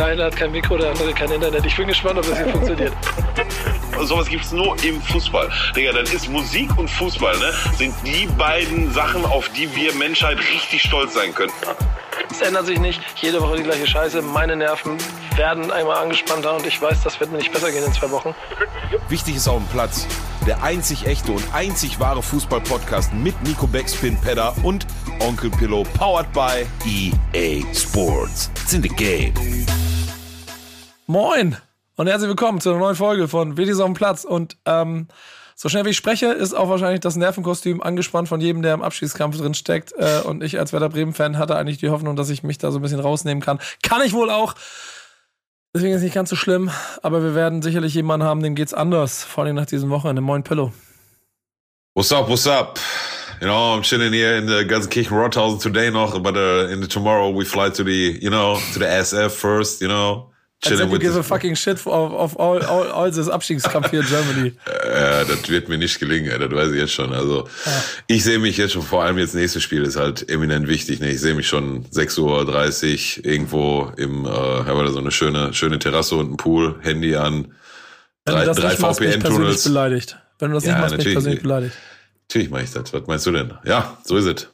Der eine hat kein Mikro, der andere kein Internet. Ich bin gespannt, ob das hier funktioniert. Sowas gibt's nur im Fußball. Digga, dann ist Musik und Fußball, ne? Sind die beiden Sachen, auf die wir Menschheit richtig stolz sein können. Es ändert sich nicht. Jede Woche die gleiche Scheiße. Meine Nerven werden einmal angespannter und ich weiß, das wird mir nicht besser gehen in zwei Wochen. Wichtig ist auf dem Platz. Der einzig echte und einzig wahre Fußball-Podcast mit Nico Beckspin, Pedder und Onkel Pillow, powered by EA Sports. It's in the game. Moin und herzlich willkommen zu einer neuen Folge von Wichtig auf dem Platz. Und ähm, so schnell wie ich spreche, ist auch wahrscheinlich das Nervenkostüm angespannt von jedem, der im Abschiedskampf drin steckt. Äh, und ich als Werder Bremen-Fan hatte eigentlich die Hoffnung, dass ich mich da so ein bisschen rausnehmen kann. Kann ich wohl auch. Deswegen ist es nicht ganz so schlimm, aber wir werden sicherlich jemanden haben, dem geht's anders, vor allem nach diesem Wochenende. Moin Pillow. What's up, what's up? You know, I'm chilling here in the Gelsenkirchen Rothausen today noch, but uh, in the tomorrow we fly to the, you know, to the SF first, you know. Chilling with give a fucking shit of, of all, all, all this Abstiegskampf hier in Germany. Ja, das wird mir nicht gelingen, das weiß ich jetzt schon. Also ja. ich sehe mich jetzt schon, vor allem jetzt nächstes Spiel ist halt eminent wichtig. Ne? Ich sehe mich schon 6.30 Uhr irgendwo im, äh, haben wir so eine schöne, schöne Terrasse und einen Pool, Handy an, Wenn drei, drei VPN-Tunnels. beleidigt. Wenn du das ja, nicht machst, bin ich persönlich beleidigt. Natürlich mache ich das. Was meinst du denn? Ja, so ist es.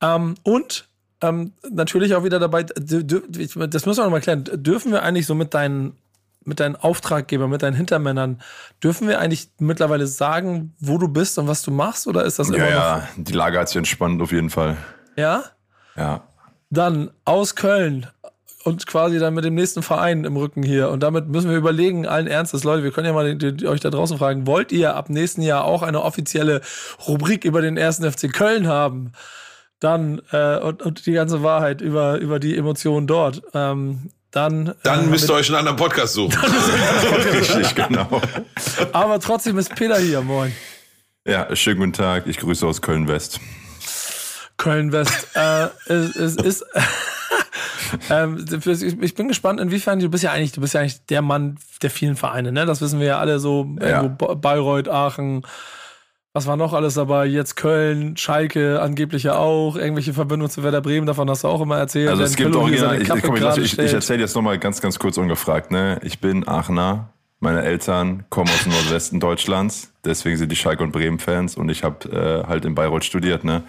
Ähm, und ähm, natürlich auch wieder dabei, das müssen wir noch mal klären, dürfen wir eigentlich so mit deinen, mit deinen Auftraggebern, mit deinen Hintermännern, dürfen wir eigentlich mittlerweile sagen, wo du bist und was du machst oder ist das immer ja, noch? Ja, die Lage hat sich entspannt auf jeden Fall. Ja? Ja. Dann aus Köln und quasi dann mit dem nächsten Verein im Rücken hier. Und damit müssen wir überlegen, allen Ernstes, Leute, wir können ja mal die, die, euch da draußen fragen, wollt ihr ab nächsten Jahr auch eine offizielle Rubrik über den ersten FC Köln haben? Dann äh, und, und die ganze Wahrheit über, über die Emotionen dort. Ähm, dann, dann äh, müsst ihr euch einen anderen Podcast suchen. Richtig, genau. Aber trotzdem ist Peter hier, moin. Ja, schönen guten Tag. Ich grüße aus Köln-West. Köln-West. äh, es, es ist. ähm, ich bin gespannt, inwiefern du bist ja eigentlich, du bist ja eigentlich der Mann der vielen Vereine, ne? Das wissen wir ja alle so, ja. Bayreuth, Aachen, was war noch alles dabei? Jetzt Köln, Schalke angeblich ja auch, irgendwelche Verbindungen zu Werder Bremen, davon hast du auch immer erzählt. Also es gibt auch hier, ich, ich, ich, ich erzähle jetzt nochmal ganz, ganz kurz ungefragt. Ne? Ich bin Aachener, meine Eltern kommen aus dem Nordwesten Deutschlands, deswegen sind die Schalke und Bremen Fans und ich habe äh, halt in Bayreuth studiert. Ne?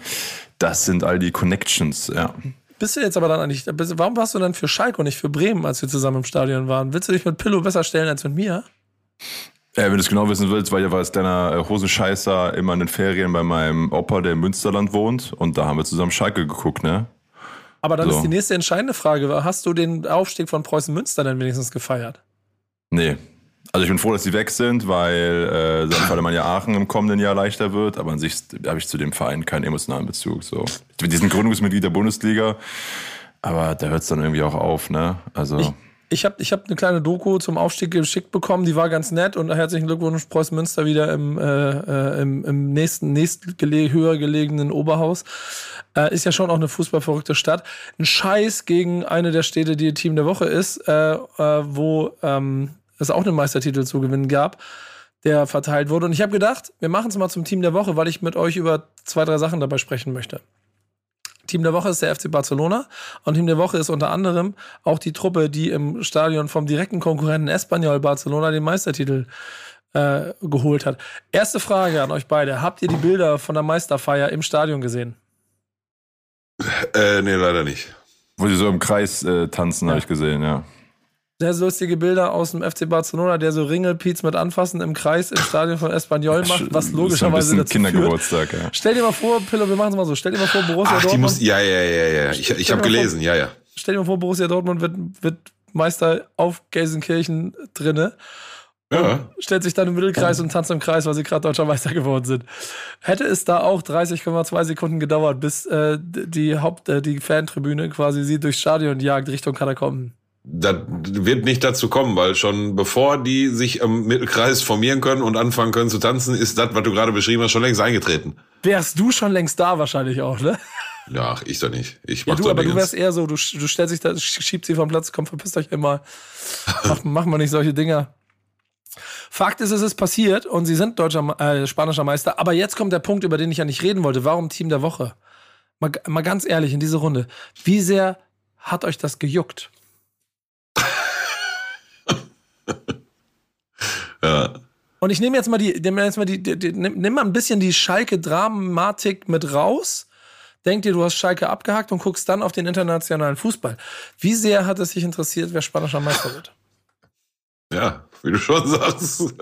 Das sind all die Connections, ja. Bist du jetzt aber dann eigentlich, warum warst du dann für Schalke und nicht für Bremen, als wir zusammen im Stadion waren? Willst du dich mit Pillow besser stellen als mit mir? Ja, wenn du es genau wissen willst, weil ja war es deiner äh, Hosenscheißer immer in den Ferien bei meinem Opa, der im Münsterland wohnt. Und da haben wir zusammen Schalke geguckt, ne? Aber dann so. ist die nächste entscheidende Frage: Hast du den Aufstieg von Preußen Münster dann wenigstens gefeiert? Nee. Also ich bin froh, dass sie weg sind, weil äh, St. man ja Aachen im kommenden Jahr leichter wird. Aber an sich habe ich zu dem Verein keinen emotionalen Bezug. So. Die sind Gründungsmitglied der Bundesliga, aber da hört es dann irgendwie auch auf, ne? Also. Ich ich habe ich hab eine kleine Doku zum Aufstieg geschickt bekommen, die war ganz nett und herzlichen Glückwunsch Preußen Münster wieder im, äh, äh im, im nächsten, nächst gele höher gelegenen Oberhaus. Äh, ist ja schon auch eine fußballverrückte Stadt. Ein Scheiß gegen eine der Städte, die Team der Woche ist, äh, äh, wo ähm, es auch einen Meistertitel zu gewinnen gab, der verteilt wurde. Und ich habe gedacht, wir machen es mal zum Team der Woche, weil ich mit euch über zwei, drei Sachen dabei sprechen möchte. Team der Woche ist der FC Barcelona und Team der Woche ist unter anderem auch die Truppe, die im Stadion vom direkten Konkurrenten Espanyol Barcelona den Meistertitel äh, geholt hat. Erste Frage an euch beide. Habt ihr die Bilder von der Meisterfeier im Stadion gesehen? Äh, nee, leider nicht. Wo sie so im Kreis äh, tanzen, ja. habe ich gesehen, ja sehr lustige Bilder aus dem FC Barcelona, der so Ringelpiez mit Anfassen im Kreis im Stadion von Espanyol macht, was logischerweise dazu Kindergeburtstag, führt. Ja. Stell dir mal vor, Pillow, wir machen es mal so, stell dir mal vor, Borussia Ach, Dortmund. Muss, ja, ja, ja, ja. Ich, ich habe gelesen, vor, ja, ja. Stell dir mal vor, Borussia Dortmund wird, wird Meister auf Gelsenkirchen drinne. Ja. Stellt sich dann im Mittelkreis und tanzt im Kreis, weil sie gerade deutscher Meister geworden sind. Hätte es da auch 30,2 Sekunden gedauert, bis äh, die Haupt, äh, die Fantribüne quasi sie durchs Stadion jagt Richtung Katakomben das wird nicht dazu kommen, weil schon bevor die sich im Mittelkreis formieren können und anfangen können zu tanzen, ist das, was du gerade beschrieben hast, schon längst eingetreten. Wärst du schon längst da wahrscheinlich auch, ne? Ja, ich doch nicht. Ich mach ja, du, aber du wärst eher so, du, du stellst dich da, schiebst sie vom Platz, komm, verpisst euch immer. mach, mach mal nicht solche Dinger. Fakt ist, es ist passiert und sie sind deutscher, äh, spanischer Meister. Aber jetzt kommt der Punkt, über den ich ja nicht reden wollte. Warum Team der Woche? Mal, mal ganz ehrlich in diese Runde. Wie sehr hat euch das gejuckt? ja. Und ich nehme jetzt mal die, nehme jetzt mal die, die, die nimm mal ein bisschen die Schalke-Dramatik mit raus. Denk dir, du hast Schalke abgehakt und guckst dann auf den internationalen Fußball. Wie sehr hat es dich interessiert, wer spanischer Meister wird? Ja, wie du schon sagst.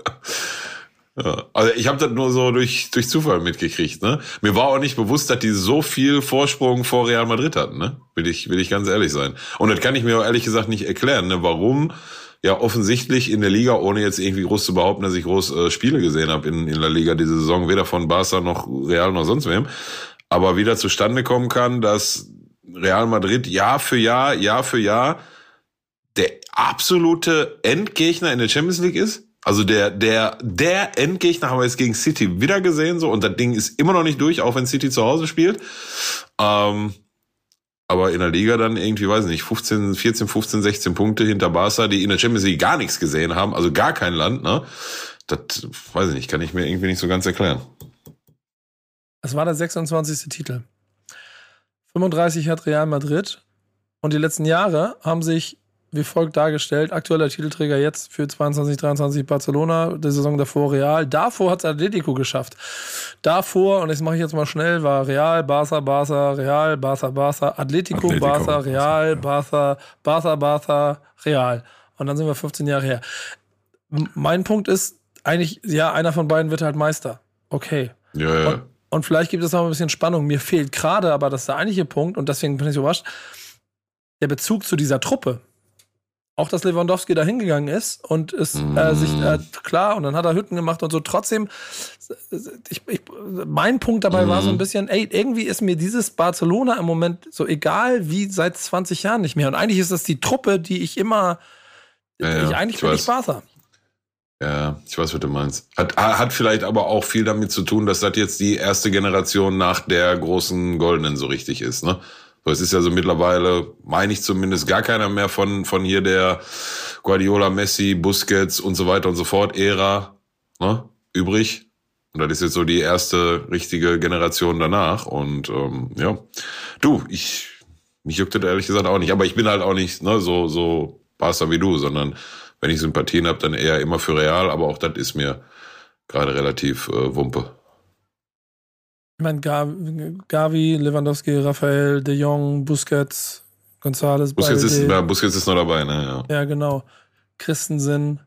Ja, also ich habe das nur so durch, durch Zufall mitgekriegt. Ne? Mir war auch nicht bewusst, dass die so viel Vorsprung vor Real Madrid hatten. Ne? Will, ich, will ich ganz ehrlich sein. Und das kann ich mir auch ehrlich gesagt nicht erklären, ne? warum ja offensichtlich in der Liga, ohne jetzt irgendwie groß zu behaupten, dass ich groß äh, Spiele gesehen habe in, in der Liga diese Saison, weder von Barca noch Real noch sonst wem, aber wieder zustande kommen kann, dass Real Madrid Jahr für Jahr, Jahr für Jahr der absolute Endgegner in der Champions League ist. Also der, der, der Endgegner haben wir jetzt gegen City wieder gesehen, so, und das Ding ist immer noch nicht durch, auch wenn City zu Hause spielt. Ähm, aber in der Liga dann irgendwie, weiß ich nicht, 15, 14, 15, 16 Punkte hinter Barca, die in der Champions League gar nichts gesehen haben, also gar kein Land, ne? Das, weiß ich nicht, kann ich mir irgendwie nicht so ganz erklären. Es war der 26. Titel. 35 hat Real Madrid und die letzten Jahre haben sich wie folgt dargestellt. Aktueller Titelträger jetzt für 22, 23 Barcelona, die Saison davor Real. Davor hat es Atletico geschafft. Davor, und das mache ich jetzt mal schnell, war Real, Barca, Barca, Real, Barca, Barca, Atletico, Atletico Barca, Real, Barca, Barca, Barca, Real. Und dann sind wir 15 Jahre her. Mein Punkt ist eigentlich, ja, einer von beiden wird halt Meister. Okay. Ja, ja. Und, und vielleicht gibt es noch ein bisschen Spannung. Mir fehlt gerade, aber das ist der eigentliche Punkt, und deswegen bin ich überrascht, der Bezug zu dieser Truppe auch, dass Lewandowski da hingegangen ist und ist äh, sich äh, klar und dann hat er Hütten gemacht und so. Trotzdem, ich, ich, mein Punkt dabei mm. war so ein mhm. bisschen, ey, irgendwie ist mir dieses Barcelona im Moment so egal wie seit 20 Jahren nicht mehr. Und eigentlich ist das die Truppe, die ich immer, ja, ja, ich eigentlich ich bin weiß. ich Barca. Ja, ich weiß, was du meinst. Hat, hat vielleicht aber auch viel damit zu tun, dass das jetzt die erste Generation nach der großen Goldenen so richtig ist, ne? So, es ist ja so mittlerweile, meine ich zumindest, gar keiner mehr von, von hier der Guardiola, Messi, Busquets und so weiter und so fort Ära ne, übrig. Und das ist jetzt so die erste richtige Generation danach. Und ähm, ja, du, ich mich juckt das ehrlich gesagt auch nicht. Aber ich bin halt auch nicht ne, so so Barca wie du, sondern wenn ich Sympathien habe, dann eher immer für Real. Aber auch das ist mir gerade relativ äh, Wumpe. Ich meine, Gavi, Lewandowski, Raphael, De Jong, Busquets, González, Busquets ist, ja, Busquets ist noch dabei, ne? Ja, ja genau. Christensen.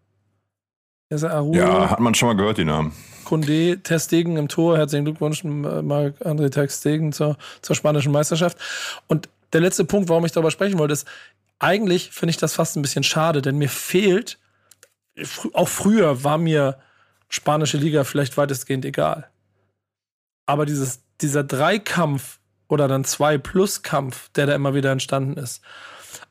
Ja, hat man schon mal gehört, die Namen. Kunde, Testegen im Tor. Herzlichen Glückwunsch, Marc-André Testegen zur, zur spanischen Meisterschaft. Und der letzte Punkt, warum ich darüber sprechen wollte, ist, eigentlich finde ich das fast ein bisschen schade, denn mir fehlt, auch früher war mir spanische Liga vielleicht weitestgehend egal. Aber dieses, dieser Dreikampf oder dann Zwei-Plus-Kampf, der da immer wieder entstanden ist,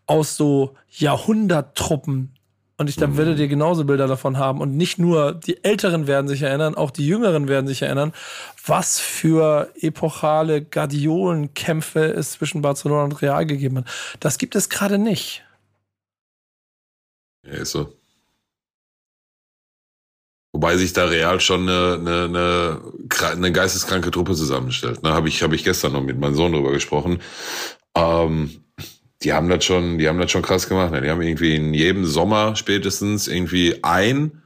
aus so Jahrhunderttruppen, und ich da mhm. werdet ihr genauso Bilder davon haben. Und nicht nur die Älteren werden sich erinnern, auch die Jüngeren werden sich erinnern, was für epochale Guardiolenkämpfe es zwischen Barcelona und Real gegeben hat. Das gibt es gerade nicht. Ja, ist so. Wobei sich da Real schon eine, eine, eine, geisteskranke Truppe zusammenstellt. Ne, habe ich, hab ich gestern noch mit meinem Sohn drüber gesprochen. Ähm, die haben das schon, die haben das schon krass gemacht. Ne? Die haben irgendwie in jedem Sommer spätestens irgendwie ein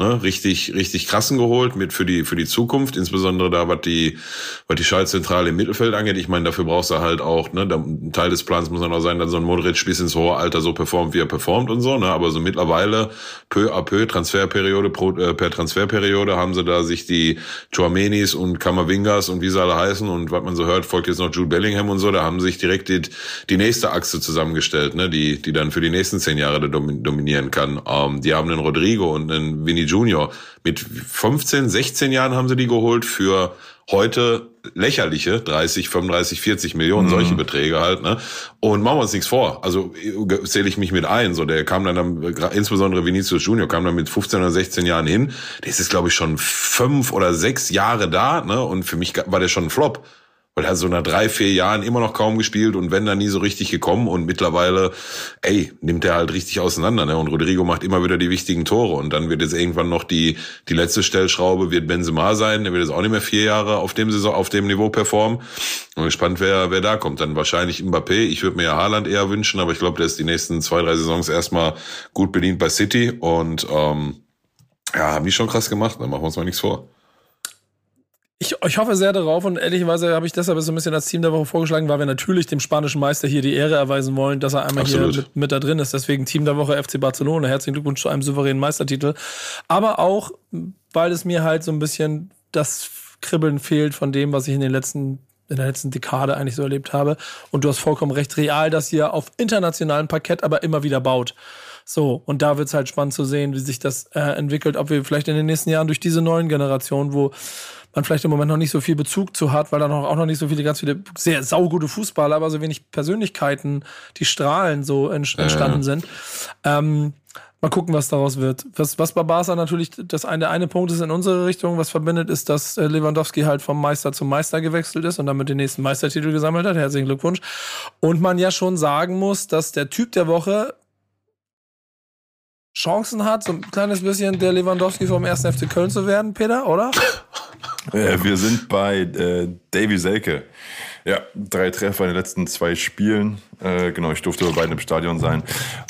ne, richtig, richtig krassen geholt mit für die, für die Zukunft, insbesondere da, was die, was die Schaltzentrale im Mittelfeld angeht. Ich meine, dafür brauchst du halt auch, ne, ein Teil des Plans muss dann auch sein, dass so ein Modric bis ins hohe Alter so performt, wie er performt und so, ne, aber so mittlerweile peu à peu Transferperiode pro, äh, per Transferperiode haben sie da sich die Chouamenis und Kamavingas und wie sie alle heißen und was man so hört, folgt jetzt noch Jude Bellingham und so, da haben sich direkt die, die nächste Achse zusammengestellt, ne, die, die dann für die nächsten zehn Jahre dominieren kann. Ähm, die haben einen Rodrigo und einen Vinny Junior. Mit 15, 16 Jahren haben sie die geholt für heute lächerliche 30, 35, 40 Millionen, mhm. solche Beträge halt, ne? Und machen wir uns nichts vor. Also zähle ich mich mit ein. So, der kam dann, dann insbesondere Vinicius Junior kam dann mit 15 oder 16 Jahren hin. Der ist jetzt, glaube ich, schon fünf oder sechs Jahre da, ne? Und für mich war der schon ein Flop. Weil er so nach drei, vier Jahren immer noch kaum gespielt und wenn dann nie so richtig gekommen und mittlerweile, ey, nimmt er halt richtig auseinander, ne? Und Rodrigo macht immer wieder die wichtigen Tore und dann wird jetzt irgendwann noch die, die letzte Stellschraube wird Benzema sein, der wird jetzt auch nicht mehr vier Jahre auf dem Saison, auf dem Niveau performen. Und gespannt, wer, wer da kommt. Dann wahrscheinlich Mbappé. Ich würde mir ja Haaland eher wünschen, aber ich glaube, der ist die nächsten zwei, drei Saisons erstmal gut bedient bei City und, ähm, ja, haben die schon krass gemacht, dann machen wir uns mal nichts vor. Ich, ich hoffe sehr darauf und ehrlicherweise habe ich deshalb so ein bisschen als Team der Woche vorgeschlagen, weil wir natürlich dem spanischen Meister hier die Ehre erweisen wollen, dass er einmal Absolut. hier mit, mit, da drin ist. Deswegen Team der Woche FC Barcelona. Herzlichen Glückwunsch zu einem souveränen Meistertitel. Aber auch, weil es mir halt so ein bisschen das Kribbeln fehlt von dem, was ich in den letzten in der letzten Dekade eigentlich so erlebt habe. Und du hast vollkommen recht, Real das hier auf internationalem Parkett aber immer wieder baut. So, und da wird es halt spannend zu sehen, wie sich das äh, entwickelt, ob wir vielleicht in den nächsten Jahren durch diese neuen Generationen, wo man vielleicht im Moment noch nicht so viel Bezug zu hat, weil da noch, auch noch nicht so viele ganz viele sehr saugute Fußballer, aber so wenig Persönlichkeiten, die strahlen so entstanden ja. sind. Ähm, Mal gucken, was daraus wird. Was, was bei Barca natürlich das eine, der eine Punkt ist in unsere Richtung, was verbindet, ist, dass äh, Lewandowski halt vom Meister zum Meister gewechselt ist und damit den nächsten Meistertitel gesammelt hat. Herzlichen Glückwunsch. Und man ja schon sagen muss, dass der Typ der Woche Chancen hat, so ein kleines bisschen der Lewandowski vom 1. FC Köln zu werden, Peter, oder? Ja, wir sind bei äh, Davy Selke. Ja, drei Treffer in den letzten zwei Spielen. Äh, genau, ich durfte bei beiden im Stadion sein.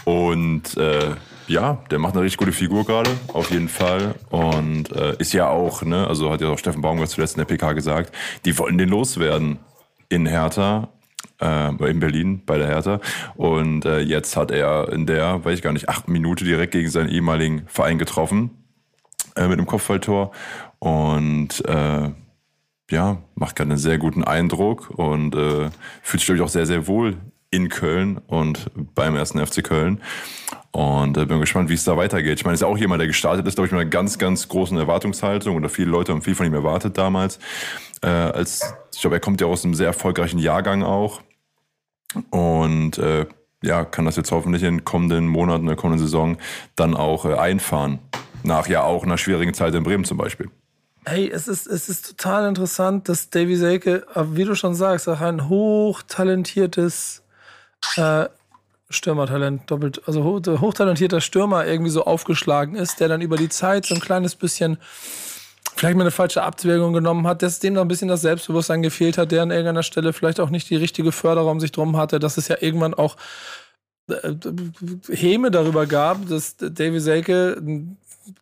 Und äh, ja, der macht eine richtig gute Figur gerade, auf jeden Fall. Und äh, ist ja auch, ne, also hat ja auch Steffen Baumgart zuletzt in der PK gesagt, die wollen den loswerden in Hertha äh, in Berlin bei der Hertha. Und äh, jetzt hat er in der, weiß ich gar nicht, acht Minute direkt gegen seinen ehemaligen Verein getroffen äh, mit einem Kopfballtor. Und äh, ja, macht gerade einen sehr guten Eindruck und äh, fühlt sich, glaube ich, auch sehr, sehr wohl in Köln und beim ersten FC Köln. Und äh, bin gespannt, wie es da weitergeht. Ich meine, ist ja auch jemand, der gestartet ist, glaube ich, mit einer ganz, ganz großen Erwartungshaltung oder viele Leute haben viel von ihm erwartet damals. Äh, als ich glaube, er kommt ja aus einem sehr erfolgreichen Jahrgang auch und äh, ja, kann das jetzt hoffentlich in kommenden Monaten, in der kommenden Saison dann auch äh, einfahren. Nach ja auch einer schwierigen Zeit in Bremen zum Beispiel. Hey, es ist, es ist total interessant, dass Davy Selke, äh, wie du schon sagst, auch ein hochtalentiertes äh, Stürmertalent, doppelt, also hochtalentierter Stürmer irgendwie so aufgeschlagen ist, der dann über die Zeit so ein kleines bisschen vielleicht mal eine falsche Abwägung genommen hat, dass dem noch ein bisschen das Selbstbewusstsein gefehlt hat, der an irgendeiner Stelle vielleicht auch nicht die richtige Förderung um sich drum hatte, dass es ja irgendwann auch äh, Häme darüber gab, dass Davy Selke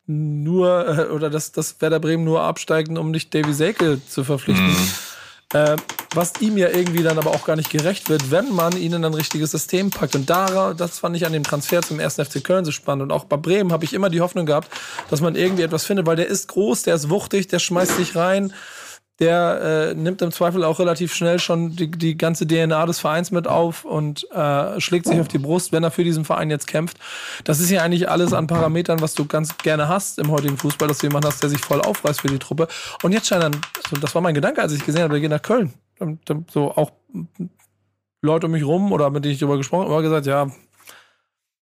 nur äh, oder dass, dass Werder Bremen nur absteigen, um nicht Davy Selke zu verpflichten. Mhm. Äh, was ihm ja irgendwie dann aber auch gar nicht gerecht wird, wenn man ihn in ein richtiges System packt. Und da, das fand ich an dem Transfer zum 1. FC Köln so spannend. Und auch bei Bremen habe ich immer die Hoffnung gehabt, dass man irgendwie etwas findet, weil der ist groß, der ist wuchtig, der schmeißt sich rein der äh, nimmt im Zweifel auch relativ schnell schon die, die ganze DNA des Vereins mit auf und äh, schlägt sich auf die Brust, wenn er für diesen Verein jetzt kämpft. Das ist ja eigentlich alles an Parametern, was du ganz gerne hast im heutigen Fußball, dass du jemanden hast, der sich voll aufreißt für die Truppe. Und jetzt scheint dann, also das war mein Gedanke, als ich gesehen habe, wir gehen nach Köln. So auch Leute um mich rum oder mit denen ich darüber gesprochen habe, gesagt, ja,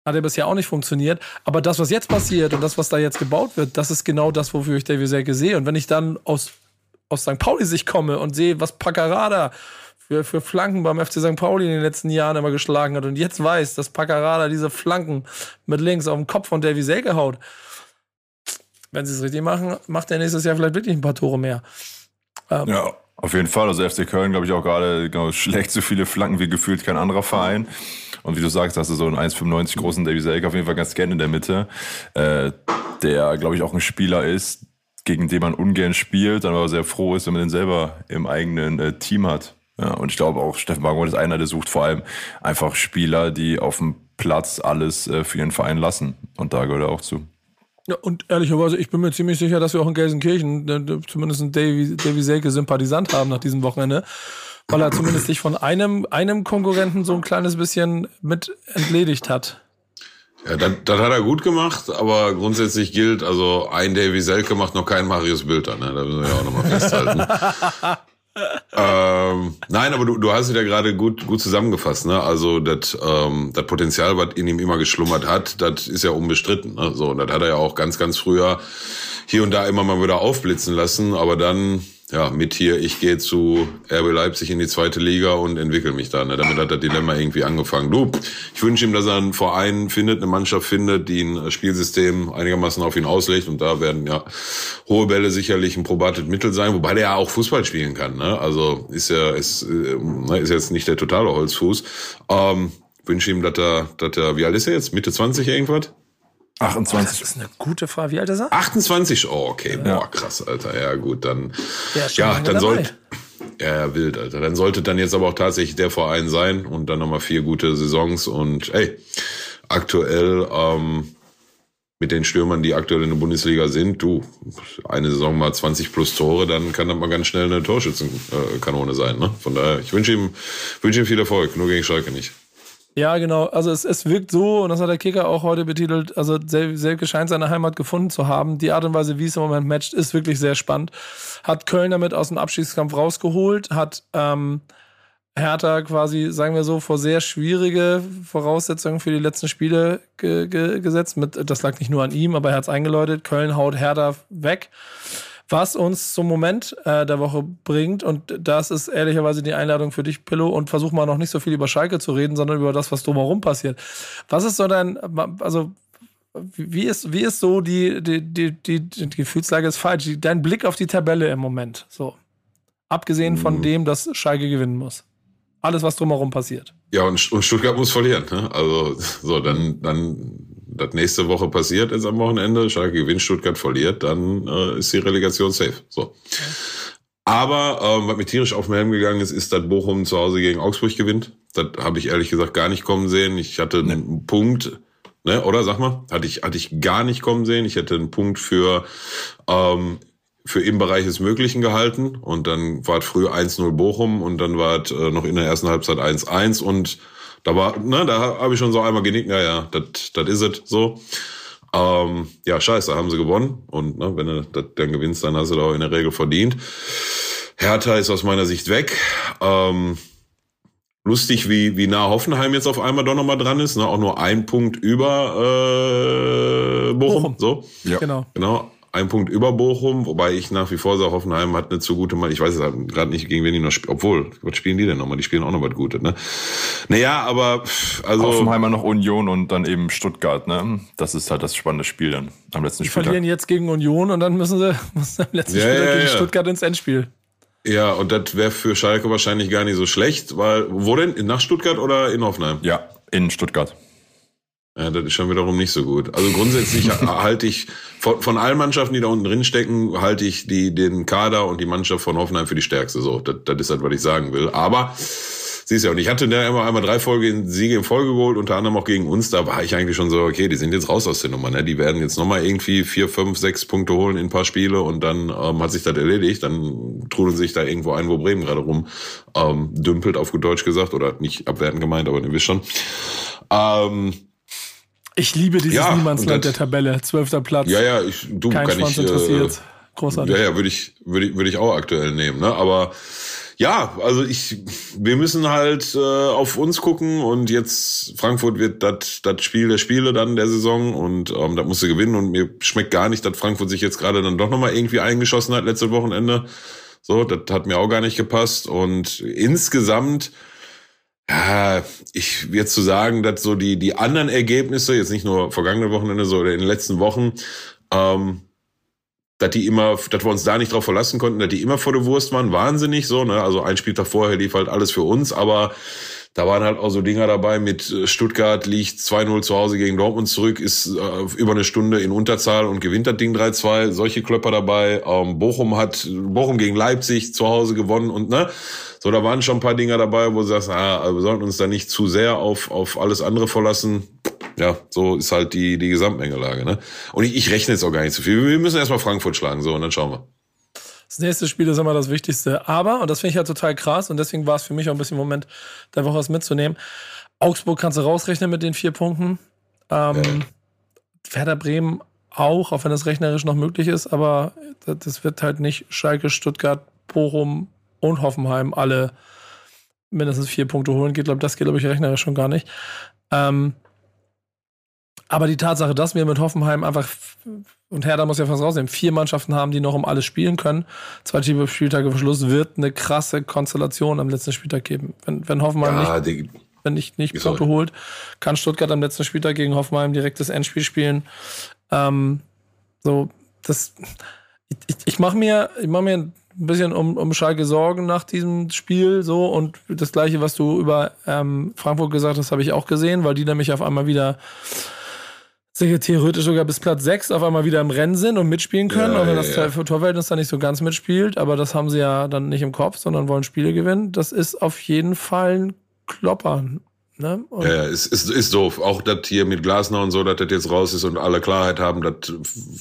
hat ja bisher auch nicht funktioniert. Aber das, was jetzt passiert und das, was da jetzt gebaut wird, das ist genau das, wofür ich Davy Selke sehe. Und wenn ich dann aus aus St. Pauli sich komme und sehe, was Paccarada für, für Flanken beim FC St. Pauli in den letzten Jahren immer geschlagen hat und jetzt weiß, dass Paccarada diese Flanken mit links auf den Kopf von Davy Selke haut. Wenn sie es richtig machen, macht er nächstes Jahr vielleicht wirklich ein paar Tore mehr. Ähm, ja, auf jeden Fall. Also FC Köln, glaube ich, auch gerade genau, schlägt so viele Flanken wie gefühlt kein anderer Verein. Und wie du sagst, hast du so einen 1,95 großen Davy Selke auf jeden Fall ganz gerne in der Mitte, äh, der, glaube ich, auch ein Spieler ist, gegen den man ungern spielt, dann aber sehr froh ist, wenn man den selber im eigenen äh, Team hat. Ja, und ich glaube auch, Steffen Baumgart ist einer, der sucht vor allem einfach Spieler, die auf dem Platz alles äh, für ihren Verein lassen. Und da gehört er auch zu. Ja, und ehrlicherweise, ich bin mir ziemlich sicher, dass wir auch in Gelsenkirchen äh, zumindest einen Davy, Davy Selke Sympathisant haben nach diesem Wochenende, weil er zumindest sich von einem, einem Konkurrenten so ein kleines bisschen mit entledigt hat. Ja, das, das hat er gut gemacht, aber grundsätzlich gilt, also ein Davy Selke macht noch kein Marius Bilder, ne? Da müssen wir ja auch nochmal festhalten. ähm, nein, aber du, du hast es ja gerade gut, gut zusammengefasst, ne? Also das, ähm, das Potenzial, was in ihm immer geschlummert hat, das ist ja unbestritten. Ne? So, und das hat er ja auch ganz, ganz früher hier und da immer mal wieder aufblitzen lassen, aber dann ja, mit hier, ich gehe zu RB Leipzig in die zweite Liga und entwickle mich da. Ne? Damit hat das Dilemma irgendwie angefangen. Du, ich wünsche ihm, dass er einen Verein findet, eine Mannschaft findet, die ein Spielsystem einigermaßen auf ihn auslegt. Und da werden ja hohe Bälle sicherlich ein probates Mittel sein, wobei der ja auch Fußball spielen kann. Ne? Also ist ja ist, äh, ist jetzt nicht der totale Holzfuß. Ähm, wünsche ihm, dass er, dass er, wie alt ist er jetzt? Mitte 20 irgendwas? 28. Oh, das ist eine gute Frage. Wie alt ist er? 28. Oh, okay. Ja. Boah, krass, Alter. Ja, gut, dann. Ja, dann sollte. Ja, wild, Alter. Dann sollte dann jetzt aber auch tatsächlich der Verein sein und dann nochmal vier gute Saisons und ey, aktuell ähm, mit den Stürmern, die aktuell in der Bundesliga sind, du, eine Saison mal 20 plus Tore, dann kann das mal ganz schnell eine Torschützenkanone sein. Ne? Von daher, ich wünsche ihm, wünsche ihm viel Erfolg, nur gegen Schalke nicht. Ja, genau. Also es, es wirkt so, und das hat der Kicker auch heute betitelt, also Selke scheint seine Heimat gefunden zu haben. Die Art und Weise, wie es im Moment matcht, ist wirklich sehr spannend. Hat Köln damit aus dem Abschiedskampf rausgeholt, hat ähm, Hertha quasi, sagen wir so, vor sehr schwierige Voraussetzungen für die letzten Spiele ge ge gesetzt. Mit, das lag nicht nur an ihm, aber er hat es eingeläutet. Köln haut Hertha weg was uns zum Moment äh, der Woche bringt. Und das ist ehrlicherweise die Einladung für dich, Pillow. Und versuch mal noch nicht so viel über Schalke zu reden, sondern über das, was drumherum passiert. Was ist so dein, also wie ist, wie ist so die, die, die, die, die Gefühlslage ist falsch, dein Blick auf die Tabelle im Moment, so. Abgesehen von mhm. dem, dass Schalke gewinnen muss. Alles, was drumherum passiert. Ja, und, und Stuttgart muss verlieren. Ne? Also, so, dann, dann das nächste Woche passiert ist am Wochenende, Schalke gewinnt, Stuttgart verliert, dann äh, ist die Relegation safe. So. Aber ähm, was mir tierisch auf den Helm gegangen ist, ist, dass Bochum zu Hause gegen Augsburg gewinnt. Das habe ich ehrlich gesagt gar nicht kommen sehen. Ich hatte nee. einen Punkt, ne, oder sag mal, hatte ich, hatte ich gar nicht kommen sehen. Ich hätte einen Punkt für, ähm, für im Bereich des Möglichen gehalten. Und dann war es früh 1-0 Bochum und dann war es äh, noch in der ersten Halbzeit 1-1 und da war, ne, da habe ich schon so einmal genickt, ja, ja, das das is it so. Ähm, ja, scheiße, haben sie gewonnen. Und ne, wenn du das dann gewinnst, dann hast du da auch in der Regel verdient. Hertha ist aus meiner Sicht weg. Ähm, lustig, wie, wie nah Hoffenheim jetzt auf einmal doch nochmal dran ist. Ne? Auch nur ein Punkt über äh, Bochum. Bochum. So. Ja. Genau. Genau ein Punkt über Bochum, wobei ich nach wie vor sage, Hoffenheim hat eine zu gute Mann. Ich weiß es halt gerade nicht, gegen wen die noch spielen. Obwohl, was spielen die denn nochmal? Die spielen auch noch was Gutes, ne? Naja, aber also. Hoffenheimer noch Union und dann eben Stuttgart, ne? Das ist halt das spannende Spiel dann am letzten Spiel. Die verlieren jetzt gegen Union und dann müssen sie, müssen am letzten ja, Spiel ja, gegen ja. Stuttgart ins Endspiel. Ja, und das wäre für Schalke wahrscheinlich gar nicht so schlecht, weil, wo denn? Nach Stuttgart oder in Hoffenheim? Ja, in Stuttgart. Ja, das ist schon wiederum nicht so gut. Also grundsätzlich halte ich von, von allen Mannschaften, die da unten drin stecken, halte ich die, den Kader und die Mannschaft von Hoffenheim für die stärkste. So, das, das ist halt, was ich sagen will. Aber siehst ja, und ich hatte da immer einmal drei Folge Siege in Folge geholt, unter anderem auch gegen uns. Da war ich eigentlich schon so, okay, die sind jetzt raus aus der Nummer. Ne? Die werden jetzt nochmal irgendwie vier, fünf, sechs Punkte holen in ein paar Spiele und dann ähm, hat sich das erledigt. Dann trudeln sich da irgendwo ein, wo Bremen gerade rum ähm, dümpelt, auf gut Deutsch gesagt, oder nicht abwertend gemeint, aber ihr wisst schon. Ähm, ich liebe dieses ja, Niemandsland der Tabelle. Zwölfter Platz. Ja, ja, ich, du Kein kann Schwanz ich. interessiert. Großartig. Ja, ja, würde ich, würde ich, würde ich auch aktuell nehmen, ne? Aber ja, also ich, wir müssen halt äh, auf uns gucken und jetzt Frankfurt wird das das Spiel der Spiele dann der Saison und ähm, das musste gewinnen und mir schmeckt gar nicht, dass Frankfurt sich jetzt gerade dann doch nochmal irgendwie eingeschossen hat letzte Wochenende. So, das hat mir auch gar nicht gepasst und insgesamt ja, ich jetzt zu sagen, dass so die die anderen Ergebnisse jetzt nicht nur vergangene Wochenende so in den letzten Wochen, ähm, dass die immer, dass wir uns da nicht drauf verlassen konnten, dass die immer vor der Wurst waren, wahnsinnig so, ne? Also ein Spieltag vorher lief halt alles für uns, aber da waren halt auch so Dinger dabei mit äh, Stuttgart liegt 2-0 zu Hause gegen Dortmund zurück, ist äh, über eine Stunde in Unterzahl und gewinnt das Ding 3-2. Solche Klöpper dabei. Ähm, Bochum hat Bochum gegen Leipzig zu Hause gewonnen und ne, so, da waren schon ein paar Dinger dabei, wo du sagst, ah, wir sollten uns da nicht zu sehr auf, auf alles andere verlassen. Ja, so ist halt die, die Gesamtmengelage. Ne? Und ich, ich rechne jetzt auch gar nicht zu viel. Wir müssen erstmal Frankfurt schlagen, so, und dann schauen wir. Das nächste Spiel ist immer das Wichtigste. Aber, und das finde ich halt total krass, und deswegen war es für mich auch ein bisschen Moment, der Woche was mitzunehmen. Augsburg kannst du rausrechnen mit den vier Punkten. Ähm, ja. Werder Bremen auch, auch wenn das rechnerisch noch möglich ist, aber das wird halt nicht Schalke, Stuttgart, Bochum, und Hoffenheim alle mindestens vier Punkte holen. Geht, glaube das geht, glaube ich, rechnerisch schon gar nicht. Ähm, Aber die Tatsache, dass wir mit Hoffenheim einfach, und Hertha muss ja fast rausnehmen, vier Mannschaften haben, die noch um alles spielen können, zwei Spieltage vor Schluss, wird eine krasse Konstellation am letzten Spieltag geben. Wenn, wenn Hoffenheim ja, nicht, die, wenn nicht, nicht Punkte holt, kann Stuttgart am letzten Spieltag gegen Hoffenheim direkt das Endspiel spielen. Ähm, so, das, ich, ich mache mir, ich mach mir ein bisschen um, um Schalke Sorgen nach diesem Spiel so und das gleiche, was du über ähm, Frankfurt gesagt hast, habe ich auch gesehen, weil die nämlich auf einmal wieder sicher theoretisch sogar bis Platz 6 auf einmal wieder im Rennen sind und mitspielen können, ja, auch wenn das ja. Torverhältnis da nicht so ganz mitspielt, aber das haben sie ja dann nicht im Kopf, sondern wollen Spiele gewinnen. Das ist auf jeden Fall ein Klopper. Ne? Ja, ja, ist, ist, ist doof. Auch das hier mit Glasner und so, dass das jetzt raus ist und alle Klarheit haben, das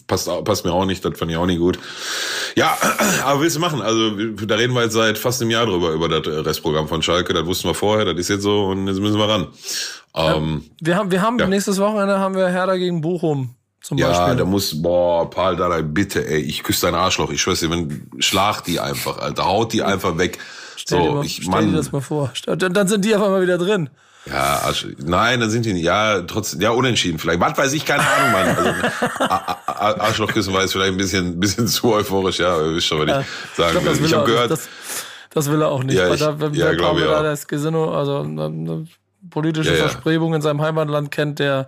passt, passt mir auch nicht, das fand ich auch nicht gut. Ja, aber willst du machen? Also, da reden wir jetzt seit fast einem Jahr drüber, über das Restprogramm von Schalke. Das wussten wir vorher, das ist jetzt so und jetzt müssen wir ran. Ähm, wir haben, wir haben ja. nächstes Wochenende haben wir Herder gegen Bochum. Zum ja, Beispiel. da muss, boah, Paul Dardai, bitte, ey, ich küsse dein Arschloch, ich schwör's dir, wenn, schlag die einfach, Alter, haut die einfach weg. Stell so, dir mal, ich, stell Mann. dir das mal vor. Dann, dann sind die einfach mal wieder drin. Ja, Arsch, nein, dann sind die nicht. Ja, trotzdem, ja, unentschieden vielleicht. Was weiß ich, keine Ahnung, Mann. Also, Arschlochküssen war jetzt vielleicht ein bisschen, bisschen zu euphorisch, ja, ihr wisst schon, was ich sagen ich will. Ich habe gehört. Das, das, will er auch nicht. Ja, ich, da, wenn ja, der glaube da das Gesino, also eine, politische ja, ja. Versprebung in seinem Heimatland kennt, der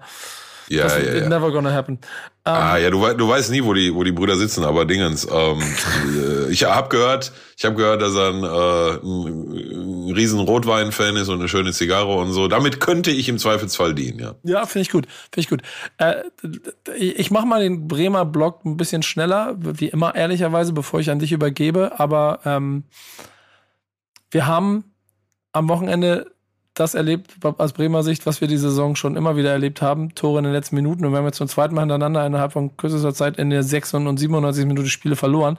ja, das ja, ja. never gonna happen. Um, ah, ähm, ja, du, du weißt nie, wo die, wo die Brüder sitzen, aber Dingens. Ähm, äh, ich habe gehört, ich habe gehört, dass er ein, äh, ein riesen Rotwein-Fan ist und eine schöne Zigarre und so. Damit könnte ich im Zweifelsfall dienen, ja. Ja, finde ich gut, finde ich gut. Äh, ich mache mal den Bremer Blog ein bisschen schneller, wie immer ehrlicherweise, bevor ich an dich übergebe. Aber ähm, wir haben am Wochenende das erlebt aus Bremer Sicht, was wir die Saison schon immer wieder erlebt haben. Tore in den letzten Minuten. Und wir haben jetzt zum zweiten Mal hintereinander innerhalb von kürzester Zeit in der 96 und 97 Minute Spiele verloren.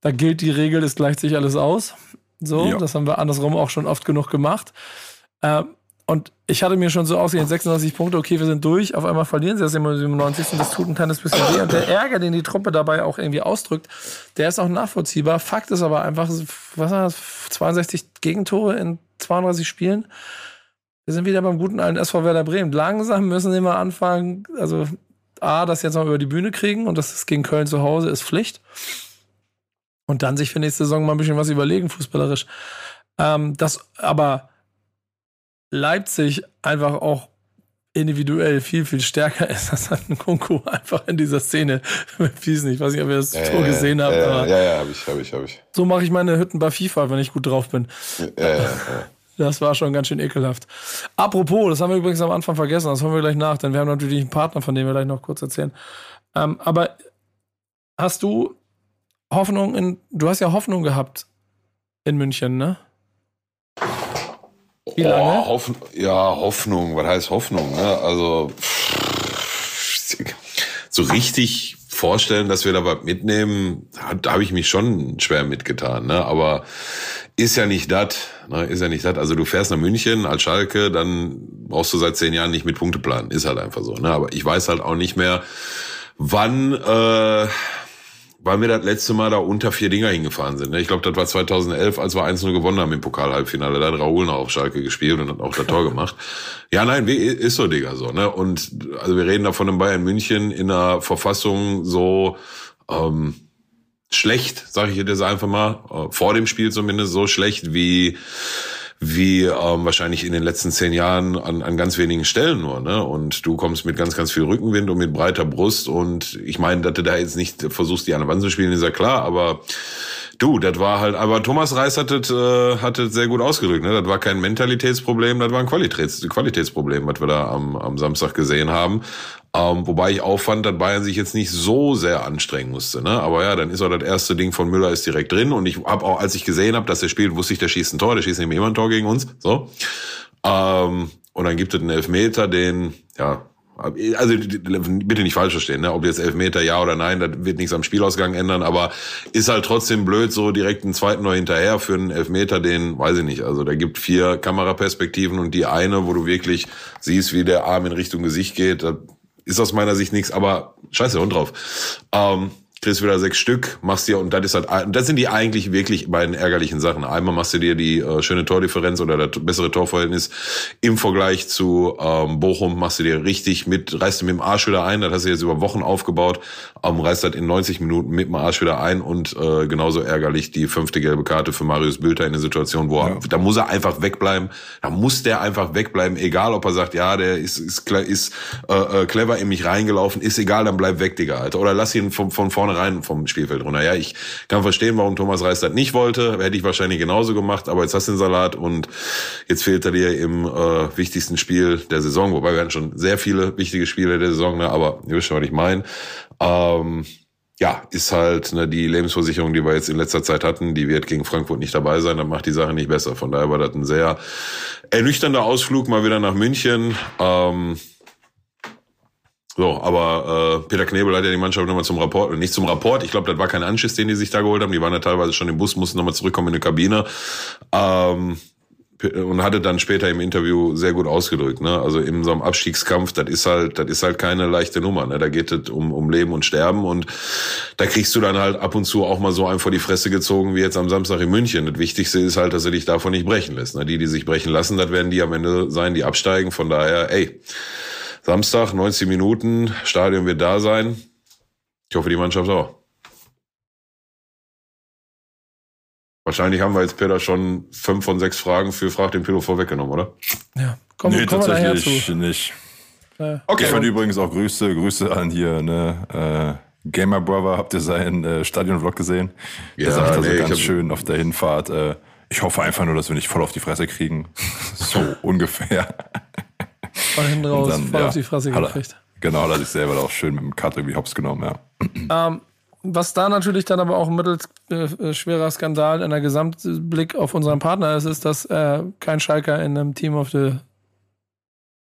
Da gilt die Regel, es gleicht sich alles aus. So, ja. das haben wir andersrum auch schon oft genug gemacht. Ähm, und ich hatte mir schon so ausgehend 36 Punkte, okay, wir sind durch. Auf einmal verlieren sie das immer 97 und das tut ein kleines bisschen weh. Und der Ärger, den die Truppe dabei auch irgendwie ausdrückt, der ist auch nachvollziehbar. Fakt ist aber einfach, was war das, 62 Gegentore in 32 Spielen. Wir sind wieder beim guten alten SV Werder Bremen. Langsam müssen sie mal anfangen, also A, das jetzt noch über die Bühne kriegen und das ist gegen Köln zu Hause ist Pflicht. Und dann sich für nächste Saison mal ein bisschen was überlegen, fußballerisch. Ähm, das aber Leipzig einfach auch individuell viel, viel stärker ist als ein Kunku einfach in dieser Szene. Fies nicht, ich weiß nicht, ob ihr das ja, Tor ja, gesehen habt. Ja, ja, ja, hab ich, hab ich, hab ich. So mache ich meine Hütten bei FIFA, wenn ich gut drauf bin. Ja, ja, ja. Das war schon ganz schön ekelhaft. Apropos, das haben wir übrigens am Anfang vergessen, das holen wir gleich nach, denn wir haben natürlich einen Partner, von dem wir gleich noch kurz erzählen. Ähm, aber hast du Hoffnung in, du hast ja Hoffnung gehabt in München, ne? Wie lange? Oh, Hoff ja, Hoffnung. Was heißt Hoffnung? Ne? Also so richtig vorstellen, dass wir da was mitnehmen, da habe ich mich schon schwer mitgetan. Ne? Aber ist ja nicht das. Ne? Ist ja nicht das. Also du fährst nach München als Schalke, dann brauchst du seit zehn Jahren nicht mit Punkte planen. Ist halt einfach so. Ne? Aber ich weiß halt auch nicht mehr, wann. Äh, weil wir das letzte Mal da unter vier Dinger hingefahren sind. Ne? Ich glaube, das war 2011, als wir 1-0 gewonnen haben im Pokal-Halbfinale. Da hat Raoul noch auf Schalke gespielt und hat auch das Tor gemacht. Ja, nein, ist so, Digga, so. Ne? Und also wir reden da von einem Bayern München in einer Verfassung so ähm, schlecht, sage ich jetzt einfach mal, äh, vor dem Spiel zumindest so schlecht wie wie ähm, wahrscheinlich in den letzten zehn Jahren an, an ganz wenigen Stellen nur. Ne? Und du kommst mit ganz, ganz viel Rückenwind und mit breiter Brust. Und ich meine, dass du da jetzt nicht versuchst, die an der Wand zu spielen, ist ja klar, aber Du, das war halt, aber Thomas Reis hat es äh, hat es sehr gut ausgedrückt. Ne? Das war kein Mentalitätsproblem, das war ein Qualitäts Qualitätsproblem, was wir da am, am Samstag gesehen haben. Ähm, wobei ich auch fand, dass Bayern sich jetzt nicht so sehr anstrengen musste. Ne? Aber ja, dann ist auch das erste Ding von Müller ist direkt drin. Und ich habe auch, als ich gesehen habe, dass er spielt, wusste ich, der schießt ein Tor, der schießt nämlich immer ein Tor gegen uns. So. Ähm, und dann gibt es einen Elfmeter, den, ja, also bitte nicht falsch verstehen, ne? ob jetzt Elfmeter ja oder nein, das wird nichts am Spielausgang ändern, aber ist halt trotzdem blöd, so direkt einen zweiten noch hinterher für einen Elfmeter, den weiß ich nicht. Also da gibt vier Kameraperspektiven und die eine, wo du wirklich siehst, wie der Arm in Richtung Gesicht geht, da ist aus meiner Sicht nichts, aber scheiße, Hund drauf. Ähm, kriegst wieder sechs Stück, machst dir, und das ist halt, das sind die eigentlich wirklich beiden ärgerlichen Sachen. Einmal machst du dir die äh, schöne Tordifferenz oder das bessere Torverhältnis im Vergleich zu ähm, Bochum, machst du dir richtig mit, reißt du mit dem Arsch wieder ein, das hast du jetzt über Wochen aufgebaut, ähm, reißt das in 90 Minuten mit dem Arsch wieder ein und äh, genauso ärgerlich die fünfte gelbe Karte für Marius Bülter in der Situation, wo er, ja. da muss er einfach wegbleiben, da muss der einfach wegbleiben, egal ob er sagt, ja, der ist, ist, ist äh, äh, clever in mich reingelaufen, ist egal, dann bleib weg, Digga, Alter. Oder lass ihn von, von vorne vornherein vom Spielfeld runter. Ja, ich kann verstehen, warum Thomas Reis das nicht wollte. Hätte ich wahrscheinlich genauso gemacht, aber jetzt hast du den Salat und jetzt fehlt er dir im äh, wichtigsten Spiel der Saison. Wobei wir hatten schon sehr viele wichtige Spiele der Saison, ne? aber ihr wisst schon, was ich meine. Ähm, ja, ist halt ne, die Lebensversicherung, die wir jetzt in letzter Zeit hatten, die wird gegen Frankfurt nicht dabei sein, dann macht die Sache nicht besser. Von daher war das ein sehr ernüchternder Ausflug mal wieder nach München. Ähm, so, aber äh, Peter Knebel hat ja die Mannschaft nochmal zum Rapport, nicht zum Rapport, ich glaube, das war kein Anschiss, den die sich da geholt haben. Die waren ja teilweise schon im Bus, mussten nochmal zurückkommen in die Kabine. Ähm, und hatte dann später im Interview sehr gut ausgedrückt, ne? Also in so einem Abstiegskampf, das ist halt, das ist halt keine leichte Nummer, ne? Da geht es um, um Leben und Sterben und da kriegst du dann halt ab und zu auch mal so einen vor die Fresse gezogen wie jetzt am Samstag in München. Das Wichtigste ist halt, dass er dich davon nicht brechen lässt. Ne? Die, die sich brechen lassen, das werden die am Ende sein, die absteigen. Von daher, ey, Samstag, 90 Minuten, Stadion wird da sein. Ich hoffe, die Mannschaft auch. Wahrscheinlich haben wir jetzt, Peter, schon fünf von sechs Fragen für Frag den Pilot vorweggenommen, oder? Ja, komm, nee, komm tatsächlich nicht. Äh, okay. Ich fand übrigens auch Grüße, Grüße an hier, ne, äh, Gamer Brother, habt ihr seinen äh, Stadion-Vlog gesehen? Ja, der sagt also nee, ganz schön auf der Hinfahrt, äh, ich hoffe einfach nur, dass wir nicht voll auf die Fresse kriegen. so ungefähr. Von hinten raus, dann, voll ja, auf die Fresse gekriegt. Genau, hat er sich selber auch schön mit dem Cut irgendwie hops genommen, ja. Ähm, was da natürlich dann aber auch ein mittels äh, schwerer Skandal in der Gesamtblick auf unseren Partner ist, ist, dass äh, kein Schalker in einem Team of the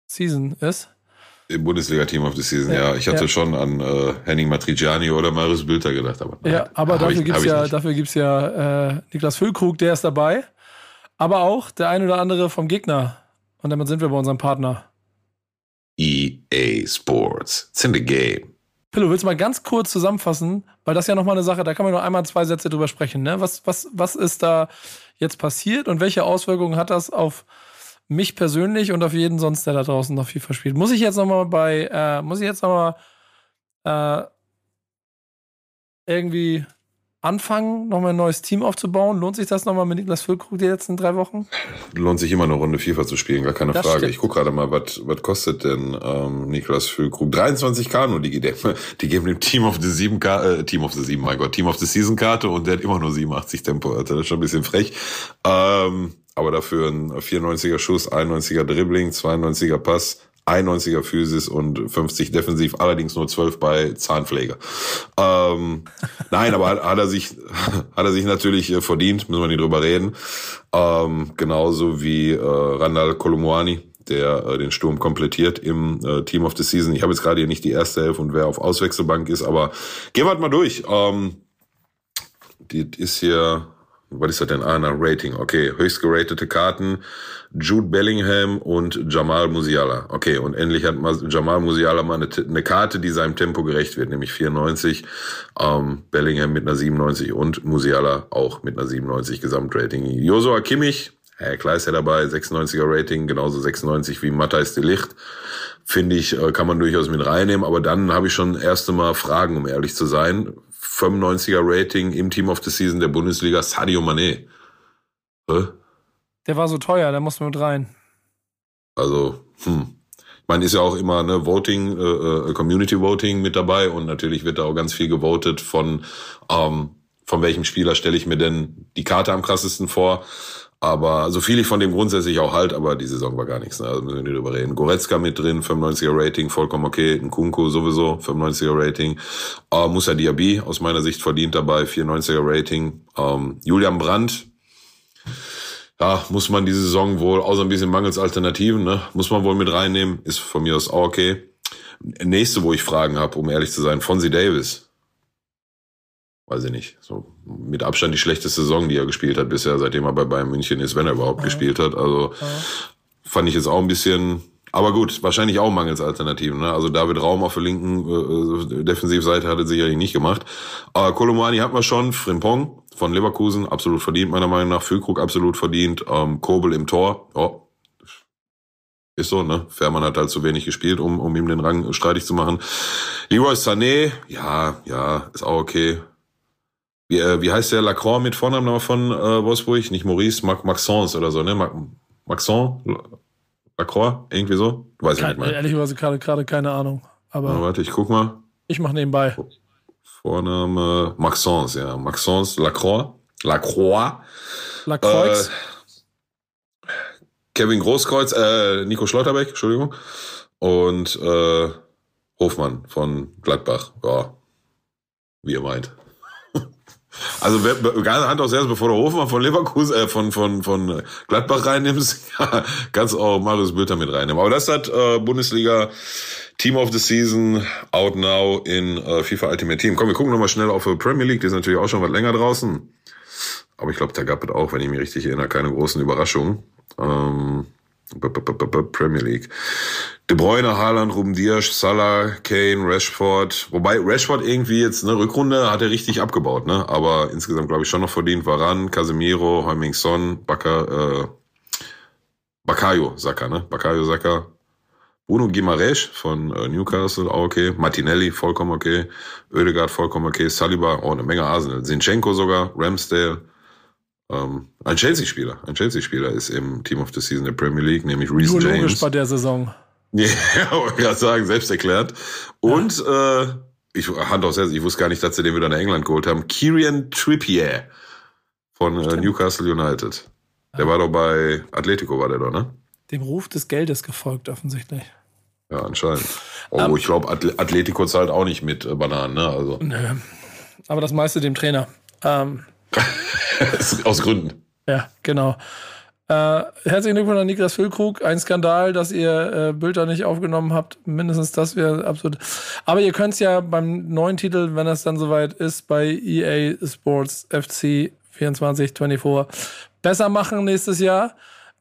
Season ist. Im Bundesliga-Team of the Season, ja. ja. Ich hatte ja. schon an äh, Henning Matriciani oder Marius Bülter gedacht. Aber nein, ja, aber dafür gibt es ja, dafür gibt's ja äh, Niklas Füllkrug, der ist dabei. Aber auch der ein oder andere vom Gegner. Und damit sind wir bei unserem Partner. EA Sports. It's in the game. Pillow, willst du mal ganz kurz zusammenfassen? Weil das ja nochmal eine Sache, da kann man nur einmal zwei Sätze drüber sprechen. Ne? Was, was, was ist da jetzt passiert und welche Auswirkungen hat das auf mich persönlich und auf jeden sonst, der da draußen noch FIFA spielt? Muss ich jetzt nochmal bei, äh, muss ich jetzt nochmal äh, irgendwie anfangen, nochmal ein neues Team aufzubauen? Lohnt sich das nochmal mit Niklas Füllkrug die letzten drei Wochen? Lohnt sich immer eine Runde FIFA zu spielen, gar keine das Frage. Stimmt. Ich gucke gerade mal, was was kostet denn ähm, Niklas Füllkrug? 23k nur, die, die, die geben dem Team of the 7 äh, Team of the 7, mein Gott, Team of the Season Karte und der hat immer nur 87 Tempo, Alter. Das ist schon ein bisschen frech. Ähm, aber dafür ein 94er Schuss, 91er Dribbling, 92er Pass, 91er Physis und 50 defensiv, allerdings nur 12 bei Zahnpflege. Ähm, nein, aber hat, hat, er sich hat er sich natürlich äh, verdient, müssen wir nicht drüber reden. Ähm, genauso wie äh, Randall Kolumuani, der äh, den Sturm komplettiert im äh, Team of the Season. Ich habe jetzt gerade hier nicht die erste Elf und wer auf Auswechselbank ist, aber gehen wir halt mal durch. Ähm, die ist hier was ist das denn? Ah, nach Rating. Okay, höchst geratete Karten. Jude Bellingham und Jamal Musiala. Okay, und endlich hat Jamal Musiala mal eine, eine Karte, die seinem Tempo gerecht wird, nämlich 94. Ähm, Bellingham mit einer 97 und Musiala auch mit einer 97 Gesamtrating. Josua Kimmich, Herr klar ist ja dabei, 96er Rating, genauso 96 wie Matthijs de Licht. Finde ich, äh, kann man durchaus mit reinnehmen, aber dann habe ich schon erste Mal Fragen, um ehrlich zu sein. 95er Rating im Team of the Season der Bundesliga, Sadio Mané. Hä? Der war so teuer, der musste mit rein. Also, hm. Ich meine, ist ja auch immer ne, Voting, äh, äh, Community Voting mit dabei und natürlich wird da auch ganz viel gewotet von, ähm, von welchem Spieler stelle ich mir denn die Karte am krassesten vor. Aber so viel ich von dem grundsätzlich auch halt, aber die Saison war gar nichts. Ne? Also müssen wir nicht drüber reden. Goretzka mit drin, 95er Rating, vollkommen okay. Ein Kunku sowieso, 95er Rating. Uh, Musa Diaby aus meiner Sicht verdient dabei, 94er Rating. Um, Julian Brandt, ja, muss man diese Saison wohl, außer ein bisschen mangels Alternativen, ne, muss man wohl mit reinnehmen. Ist von mir aus auch okay. Nächste, wo ich Fragen habe, um ehrlich zu sein, Fonzie Davis weiß ich nicht, so mit Abstand die schlechteste Saison, die er gespielt hat bisher, seitdem er bei Bayern München ist, wenn er überhaupt ja. gespielt hat. Also ja. fand ich jetzt auch ein bisschen Aber gut, wahrscheinlich auch mangels Alternativen. Ne? Also David Raum auf der linken äh, Defensivseite hat er sicherlich nicht gemacht. Aber Kolomani hat man schon, Frimpong von Leverkusen, absolut verdient, meiner Meinung nach. Füllkrug absolut verdient. Ähm, Kobel im Tor, oh, ist so, ne? Fährmann hat halt zu wenig gespielt, um, um ihm den Rang streitig zu machen. Leroy Sané, ja, ja, ist auch okay. Wie, äh, wie heißt der Lacroix mit Vornamen von äh, Wolfsburg? Nicht Maurice, Mac Maxence oder so, ne? Mac Maxence? Lacroix? Irgendwie so? Weiß Kein, ich nicht mehr. Ehrlicherweise gerade, gerade keine Ahnung. Aber Na, warte, ich guck mal. Ich mach nebenbei. Vorname Maxence, ja. Maxence Lacroix. Lacroix. Lacroix. Äh, Kevin Großkreuz, äh, Nico Schleuterbeck, Entschuldigung. Und äh, Hofmann von Gladbach. Ja, wie ihr meint. Also Hand aufs Herz, bevor du Hofmann von Leverkusen, äh, von, von, von Gladbach reinnimmst, kannst auch Marius Bülter mit reinnehmen. Aber das hat äh, Bundesliga Team of the Season out now in äh, FIFA Ultimate Team. Komm, wir gucken nochmal schnell auf die Premier League, die ist natürlich auch schon was länger draußen. Aber ich glaube, da gab es auch, wenn ich mich richtig erinnere, keine großen Überraschungen. Ähm, Premier League. De Bruyne, Haaland, Ruben Dias, Salah, Kane, Rashford. Wobei Rashford irgendwie jetzt eine Rückrunde hat er richtig abgebaut, ne? Aber insgesamt glaube ich schon noch verdient. Varan, Casemiro, Heuming Son, Baka, äh, Bakayo Saka, ne? Bakayo Saka. Bruno Gimaresch von äh, Newcastle, auch okay. Martinelli, vollkommen okay. Oedegaard, vollkommen okay. Saliba, oh, eine Menge Arsenal. Zinchenko sogar, Ramsdale. Ähm, ein Chelsea-Spieler, ein Chelsea-Spieler ist im Team of the Season der Premier League, nämlich Reece Nur James. logisch bei der Saison. Ja, wollte gerade sagen, selbst erklärt. Und ja. äh, ich Hand aufs Herz, ich wusste gar nicht, dass sie den wieder nach England geholt haben. Kieran Trippier von äh, Newcastle United. Der ja. war doch bei Atletico, war der doch, ne? Dem Ruf des Geldes gefolgt, offensichtlich. Ja, anscheinend. Oh, um, ich glaube, Atletico zahlt auch nicht mit äh, Bananen, ne? Also. Nö. Aber das meiste dem Trainer. Ähm, Aus Gründen. Ja, genau. Äh, herzlichen Glückwunsch an Niklas Füllkrug. Ein Skandal, dass ihr äh, Bilder nicht aufgenommen habt. Mindestens das wäre absolut. Aber ihr könnt es ja beim neuen Titel, wenn das dann soweit ist, bei EA Sports FC 2424 besser machen nächstes Jahr.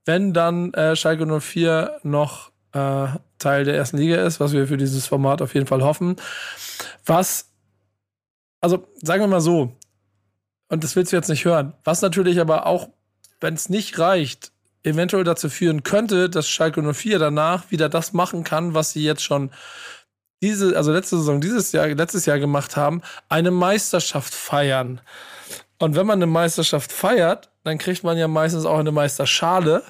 Wenn dann äh, Schalke 04 noch äh, Teil der ersten Liga ist, was wir für dieses Format auf jeden Fall hoffen. Was, also sagen wir mal so, und das willst du jetzt nicht hören. Was natürlich aber auch, wenn es nicht reicht, eventuell dazu führen könnte, dass Schalke 04 danach wieder das machen kann, was sie jetzt schon diese, also letzte Saison, dieses Jahr, letztes Jahr gemacht haben, eine Meisterschaft feiern. Und wenn man eine Meisterschaft feiert, dann kriegt man ja meistens auch eine Meisterschale.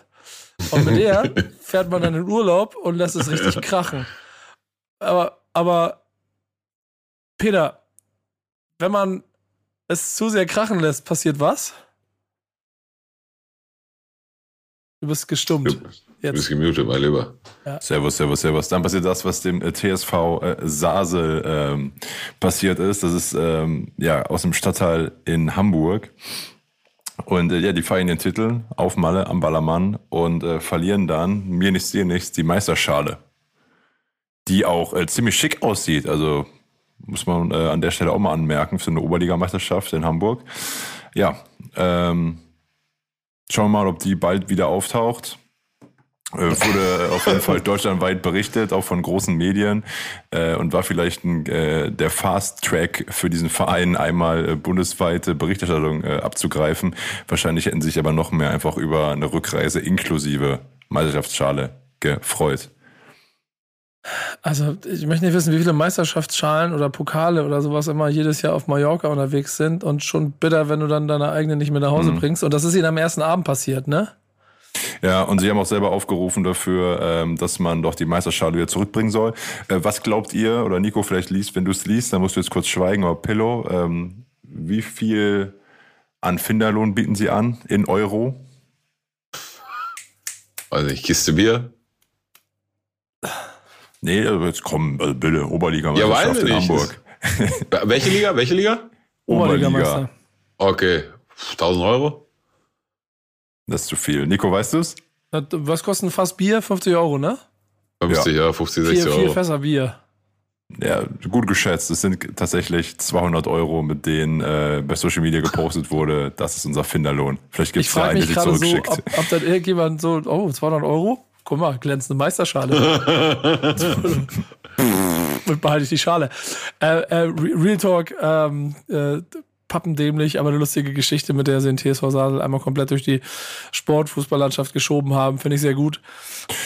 Und mit der fährt man dann in Urlaub und lässt es richtig krachen. Aber, aber, Peter, wenn man es zu sehr krachen lässt, passiert was? Du bist gestummt. Du bist gemutet, mein Lieber. Ja. Servus, servus, servus. Dann passiert das, was dem äh, TSV äh, Sasel ähm, passiert ist. Das ist ähm, ja aus dem Stadtteil in Hamburg. Und äh, ja, die feiern den Titel auf Malle am Ballermann und äh, verlieren dann, mir nichts, dir nichts, die Meisterschale. Die auch äh, ziemlich schick aussieht. Also muss man äh, an der Stelle auch mal anmerken, für eine Oberligameisterschaft in Hamburg. Ja, ähm, schauen wir mal, ob die bald wieder auftaucht. Äh, wurde auf jeden Fall deutschlandweit berichtet, auch von großen Medien äh, und war vielleicht ein, äh, der Fast Track für diesen Verein, einmal äh, bundesweite Berichterstattung äh, abzugreifen. Wahrscheinlich hätten sich aber noch mehr einfach über eine Rückreise inklusive Meisterschaftsschale gefreut. Also, ich möchte nicht wissen, wie viele Meisterschaftsschalen oder Pokale oder sowas immer jedes Jahr auf Mallorca unterwegs sind und schon bitter, wenn du dann deine eigene nicht mehr nach Hause mhm. bringst. Und das ist ihnen am ersten Abend passiert, ne? Ja, und sie haben auch selber aufgerufen dafür, ähm, dass man doch die Meisterschale wieder zurückbringen soll. Äh, was glaubt ihr, oder Nico vielleicht liest, wenn du es liest, dann musst du jetzt kurz schweigen, aber Pillow, ähm, wie viel an Finderlohn bieten sie an in Euro? Also ich Kiste Bier. Nee, also jetzt kommen, also bitte, Oberligameisterschaft ja, in Hamburg. Welche Liga? Welche Liga? Oberligameister. Okay. 1000 Euro? Das ist zu viel. Nico, weißt du es? Was kostet ein Fass Bier? 50 Euro, ne? 50, ja, ja 50, 60 vier, Euro. Vier Fässer Bier. Ja, gut geschätzt. Es sind tatsächlich 200 Euro, mit denen äh, bei Social Media gepostet wurde. Das ist unser Finderlohn. Vielleicht gibt es da eine, die zurückschickt. So, ob, ob dann irgendjemand so, oh, 200 Euro? Guck mal, glänzende Meisterschale. Und behalte ich die Schale. Äh, äh, Real Talk, ähm, äh, pappendämlich, aber eine lustige Geschichte, mit der sie den TSV Sasel einmal komplett durch die Sportfußballlandschaft geschoben haben. Finde ich sehr gut.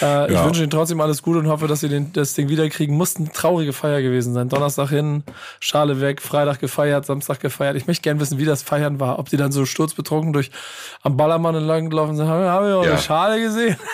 Äh, ja. Ich wünsche ihnen trotzdem alles Gute und hoffe, dass sie den, das Ding wiederkriegen. Muss eine traurige Feier gewesen sein. Donnerstag hin, Schale weg, Freitag gefeiert, Samstag gefeiert. Ich möchte gerne wissen, wie das Feiern war. Ob die dann so sturzbetrunken durch am Ballermann entlang gelaufen sind. Haben, haben wir auch ja. eine Schale gesehen?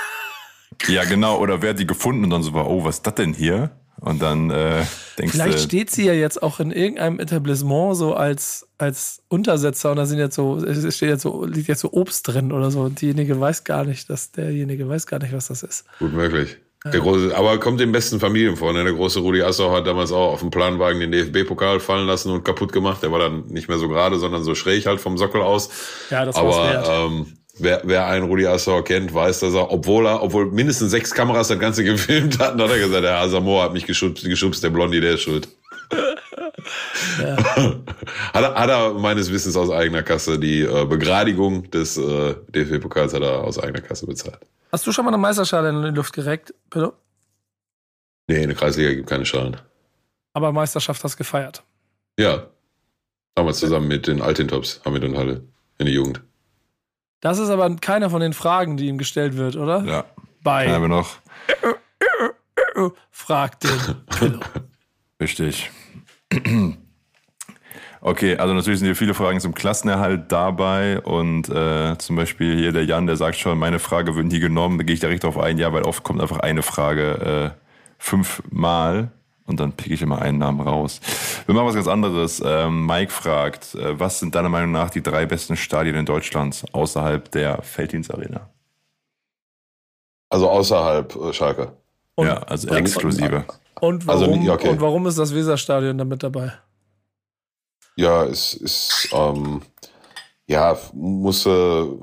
Ja, genau. Oder wer hat die gefunden und dann so war, oh, was ist das denn hier? Und dann äh, denkst Vielleicht du, steht sie ja jetzt auch in irgendeinem Etablissement so als, als Untersetzer und da sind jetzt so, es steht jetzt so, liegt jetzt so Obst drin oder so und diejenige weiß gar nicht, dass derjenige weiß gar nicht, was das ist. Gut möglich. Der große, aber kommt den besten Familien vor. Ne? Der große Rudi Assau hat damals auch auf dem Planwagen den DFB-Pokal fallen lassen und kaputt gemacht. Der war dann nicht mehr so gerade, sondern so schräg halt vom Sockel aus. Ja, das war wert. Ähm, wer, wer einen Rudi Assauer kennt, weiß, dass er, obwohl er, obwohl mindestens sechs Kameras das Ganze gefilmt hatten, hat er gesagt, der Asamoah hat mich geschubst, geschubst der Blondie, der ist schuld. Ja. hat, er, hat er meines Wissens aus eigener Kasse die äh, Begradigung des äh, DFB-Pokals hat er aus eigener Kasse bezahlt. Hast du schon mal eine Meisterschale in die Luft gereckt, bitte? Nee, in der Kreisliga gibt keine Schalen. Aber Meisterschaft hast gefeiert. Ja. Damals zusammen mit den Altintops, haben wir dann Halle in der Jugend. Das ist aber keiner von den Fragen, die ihm gestellt wird, oder? Ja. Bei. Haben wir noch. Fragt den Pillow. Richtig. Okay, also natürlich sind hier viele Fragen zum Klassenerhalt dabei und äh, zum Beispiel hier der Jan, der sagt schon, meine Frage wird nie genommen, da gehe ich direkt auf ein, ja, weil oft kommt einfach eine Frage äh, fünfmal und dann pick ich immer einen Namen raus. Wir machen was ganz anderes. Ähm, Mike fragt, äh, was sind deiner Meinung nach die drei besten Stadien in Deutschland außerhalb der Felddienstarena? Also außerhalb äh, Schalke. Und, ja, also exklusive. Und also warum, also, okay. und warum ist das Weserstadion damit dabei? Ja, es ist, ähm, ja, musste,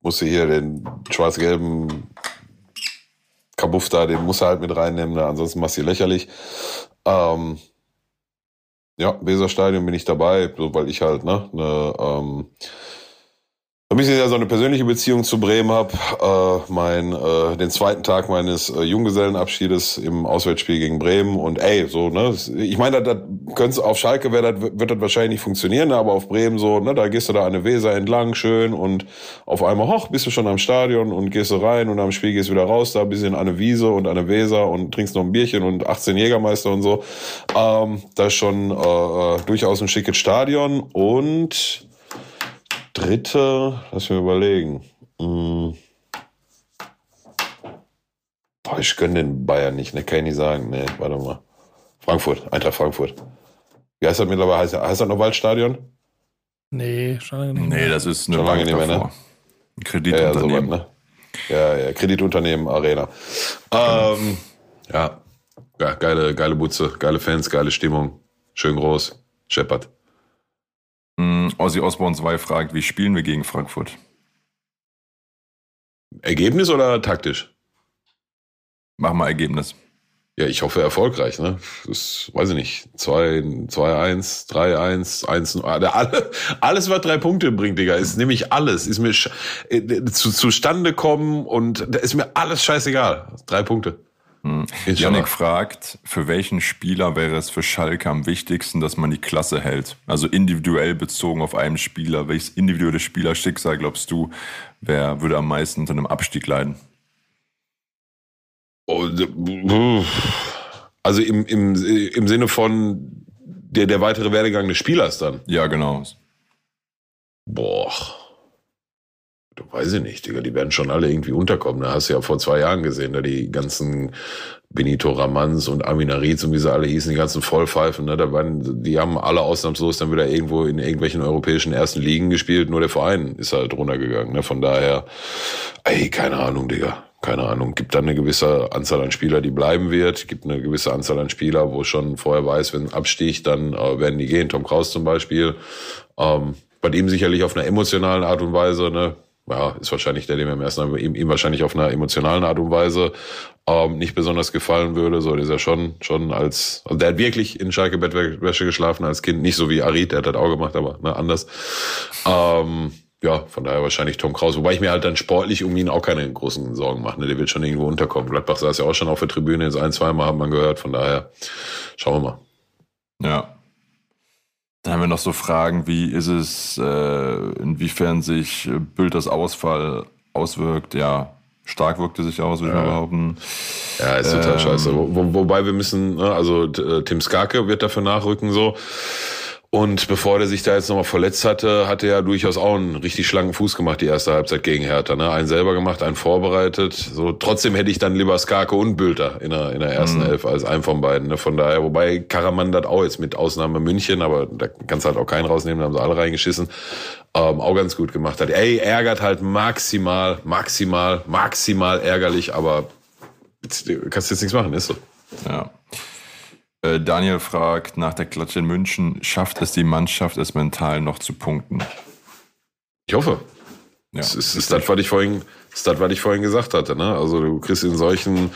musste hier den schwarz-gelben Kabuff da, den muss er halt mit reinnehmen, ne? ansonsten machst du lächerlich. Ähm, ja, Weserstadion bin ich dabei, weil ich halt, ne, ne ähm, ein bisschen ja so eine persönliche Beziehung zu Bremen habe. Äh, mein, äh, den zweiten Tag meines äh, Junggesellenabschiedes im Auswärtsspiel gegen Bremen und ey, so, ne, ich meine, das, das könnte auf Schalke wäre das, wird das wahrscheinlich nicht funktionieren, aber auf Bremen so, ne, da gehst du da eine Weser entlang, schön und auf einmal, hoch, bist du schon am Stadion und gehst du rein und am Spiel gehst du wieder raus, da ein bisschen eine Wiese und eine Weser und trinkst noch ein Bierchen und 18 Jägermeister und so. Ähm, das ist schon äh, äh, durchaus ein schickes Stadion und dritte, lass mich überlegen. Hm. Boah, ich gönne den Bayern nicht, ne, kann ich nicht sagen. Ne, warte mal. Frankfurt, Eintracht Frankfurt. Wie heißt das mittlerweile? Heißt, heißt das noch Waldstadion? Nee, schon lange nicht mehr. Nee, das ist eine schon lange nicht mehr, ne? Ein Kreditunternehmen. Ja, ja, so ne? ja, ja, Kreditunternehmen, Arena. Ähm, ja. ja, geile, geile Butze, geile Fans, geile Stimmung. Schön groß. Shepard. Mm, Ozzy Osbourne 2 fragt, wie spielen wir gegen Frankfurt? Ergebnis oder taktisch? Mach mal Ergebnis. Ja, ich hoffe erfolgreich, ne? Das weiß ich nicht. 2-1, 3-1, 1 alle, alles, was drei Punkte bringt, Digga, ist nämlich alles. Ist mir äh, zu, zustande kommen und da ist mir alles scheißegal. Drei Punkte. Hm. Janik fragt, für welchen Spieler wäre es für Schalke am wichtigsten, dass man die Klasse hält? Also individuell bezogen auf einen Spieler. Welches individuelle Spielerschicksal, glaubst du, wer würde am meisten unter einem Abstieg leiden? Oh, also im, im, im Sinne von der, der weitere Werdegang des Spielers dann? Ja, genau. Boah. Weiß ich nicht, Digga, die werden schon alle irgendwie unterkommen. Da hast du ja vor zwei Jahren gesehen, da die ganzen Benito Ramans und Amina Rietz und wie sie alle hießen, die ganzen Vollpfeifen, ne, da waren, die haben alle ausnahmslos dann wieder irgendwo in irgendwelchen europäischen ersten Ligen gespielt, nur der Verein ist halt runtergegangen, ne, von daher, ey, keine Ahnung, Digga. Keine Ahnung, gibt dann eine gewisse Anzahl an Spieler, die bleiben wird, gibt eine gewisse Anzahl an Spieler, wo schon vorher weiß, wenn Abstieg, dann äh, werden die gehen. Tom Kraus zum Beispiel. Ähm, bei dem sicherlich auf einer emotionalen Art und Weise, ne, ja, ist wahrscheinlich der, dem im ersten ihm, ihm wahrscheinlich auf einer emotionalen Art und Weise ähm, nicht besonders gefallen würde. So, der ist ja schon, schon als, also der hat wirklich in Schalke Bettwäsche geschlafen als Kind, nicht so wie Arid, der hat das auch gemacht, aber ne, anders. Ähm, ja, von daher wahrscheinlich Tom Kraus. Wobei ich mir halt dann sportlich um ihn auch keine großen Sorgen mache. Ne? Der wird schon irgendwo unterkommen. Gladbach saß ja auch schon auf der Tribüne, jetzt ein, zwei Mal hat man gehört. Von daher schauen wir mal. Ja. Dann haben wir noch so Fragen, wie ist es, äh, inwiefern sich Bülters Ausfall auswirkt. Ja, stark wirkte sich aus, würde ich ja. mal behaupten. Ja, ist total ähm, scheiße. Wo, wobei wir müssen, ne, also äh, Tim Skarke wird dafür nachrücken so. Und bevor der sich da jetzt nochmal verletzt hatte, hatte er durchaus auch einen richtig schlanken Fuß gemacht, die erste Halbzeit gegen Hertha. Ne? Einen selber gemacht, einen vorbereitet. So, trotzdem hätte ich dann lieber Skarke und Bülter in der, in der ersten mhm. Elf als einen von beiden. Ne? Von daher, wobei Karaman das auch jetzt mit Ausnahme München, aber da kannst du halt auch keinen rausnehmen, da haben sie alle reingeschissen, ähm, auch ganz gut gemacht hat. Ey, ärgert halt maximal, maximal, maximal ärgerlich, aber kannst jetzt nichts machen, ist so. Ja. Äh, Daniel fragt nach der Klatsche in München, schafft es die Mannschaft, es mental noch zu punkten? Ich hoffe. Ja, das ist, ist das, was ich vorhin, ist das, was ich vorhin gesagt hatte. Ne? Also du kriegst in solchen,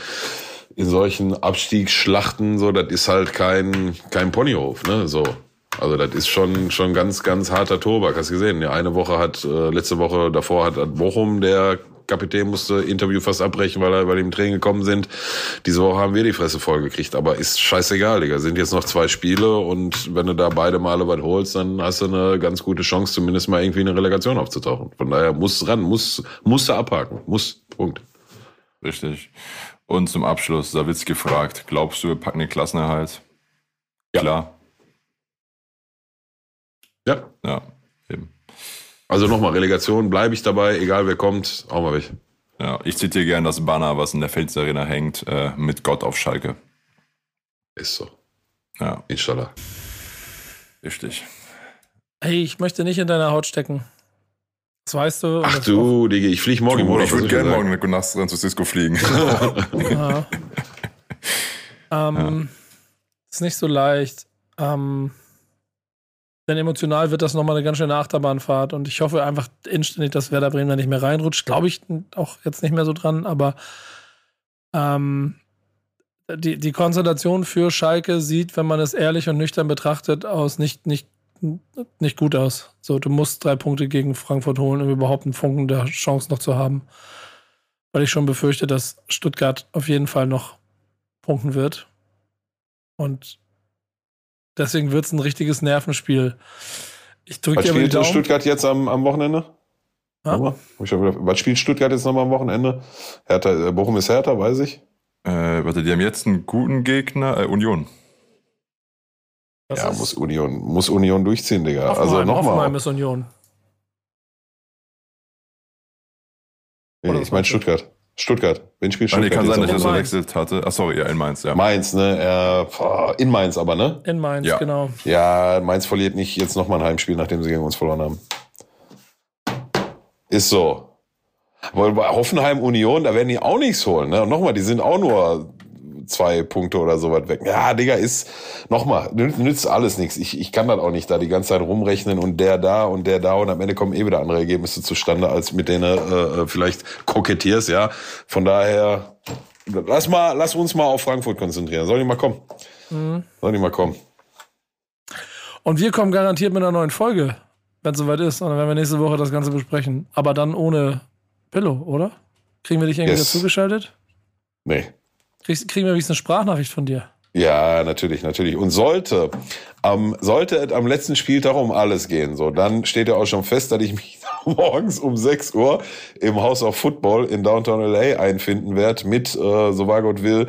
in solchen Abstiegsschlachten so, das ist halt kein, kein Ponyhof. Ne? So. Also das ist schon schon ganz ganz harter Tobak. Hast du gesehen? Ja, eine Woche hat äh, letzte Woche davor hat, hat Bochum der Kapitän musste Interview fast abbrechen, weil er bei dem Tränen gekommen sind. Diese Woche haben wir die Fresse vollgekriegt, aber ist scheißegal, Digga. Sind jetzt noch zwei Spiele und wenn du da beide Male was holst, dann hast du eine ganz gute Chance, zumindest mal irgendwie eine Relegation aufzutauchen. Von daher muss ran, muss, musst du abhaken. Muss. Punkt. Richtig. Und zum Abschluss, Savitz gefragt, glaubst du, wir packen den Klassenerhalt? Ja. Klar. Ja. Ja, eben. Also nochmal, Relegation, bleibe ich dabei, egal wer kommt, auch mal weg. Ja, ich zitiere gerne das Banner, was in der Felsarena hängt, äh, mit Gott auf Schalke. Ist so. Ja. Inshallah. Richtig. Hey, ich möchte nicht in deiner Haut stecken. Das weißt du. Ach du, Digga, ich fliege morgen. Du, ich würde gerne morgen mit nach San Francisco fliegen. ja. ähm, ja. Ist nicht so leicht. Ähm, denn emotional wird das nochmal eine ganz schöne Achterbahnfahrt und ich hoffe einfach inständig, dass Werder Bremen da nicht mehr reinrutscht. Glaube ich auch jetzt nicht mehr so dran, aber ähm, die, die Konstellation für Schalke sieht, wenn man es ehrlich und nüchtern betrachtet, aus nicht, nicht, nicht gut aus. So, du musst drei Punkte gegen Frankfurt holen, um überhaupt einen Funken der Chance noch zu haben. Weil ich schon befürchte, dass Stuttgart auf jeden Fall noch punkten wird. Und Deswegen wird es ein richtiges Nervenspiel. Ich drücke dir spielt Daumen. Stuttgart jetzt am, am Wochenende? Ja. Was spielt Stuttgart jetzt nochmal am Wochenende? Hertha, äh, Bochum ist Hertha, weiß ich. Äh, warte, die haben jetzt einen guten Gegner, äh, Union. Das ja, muss Union, muss Union durchziehen, Digga. Hoffenheim, also nochmal. Hoffenheim ist Union. Nee, ich meine Stuttgart. Stuttgart. Wen spielt Stuttgart? Ah, nee, kann sein, dass ich das verwechselt hatte. Ach sorry, ja, in Mainz, ja. Mainz, ne? Äh, in Mainz aber, ne? In Mainz, ja. genau. Ja, Mainz verliert nicht jetzt nochmal ein Heimspiel, nachdem sie gegen uns verloren haben. Ist so. Weil bei Hoffenheim Union, da werden die auch nichts holen, ne? Und nochmal, die sind auch nur zwei Punkte oder so weit weg. Ja, Digga, ist, nochmal, nützt alles nichts. Ich, ich kann das auch nicht da die ganze Zeit rumrechnen und der da und der da und am Ende kommen eh wieder andere Ergebnisse zustande, als mit denen äh, äh vielleicht kokettierst, ja. Von daher, lass mal, lass uns mal auf Frankfurt konzentrieren. Soll die mal kommen? Mhm. Soll die mal kommen? Und wir kommen garantiert mit einer neuen Folge, wenn es soweit ist. Und dann werden wir nächste Woche das Ganze besprechen. Aber dann ohne Pillow, oder? Kriegen wir dich irgendwie yes. dazugeschaltet? Nee. Krieg, kriegen wir wenigstens eine Sprachnachricht von dir. Ja, natürlich, natürlich. Und sollte, ähm, sollte es am letzten Spieltag um alles gehen, so, dann steht ja auch schon fest, dass ich mich morgens um 6 Uhr im House of Football in Downtown LA einfinden werde mit, äh, so wahr Gott will,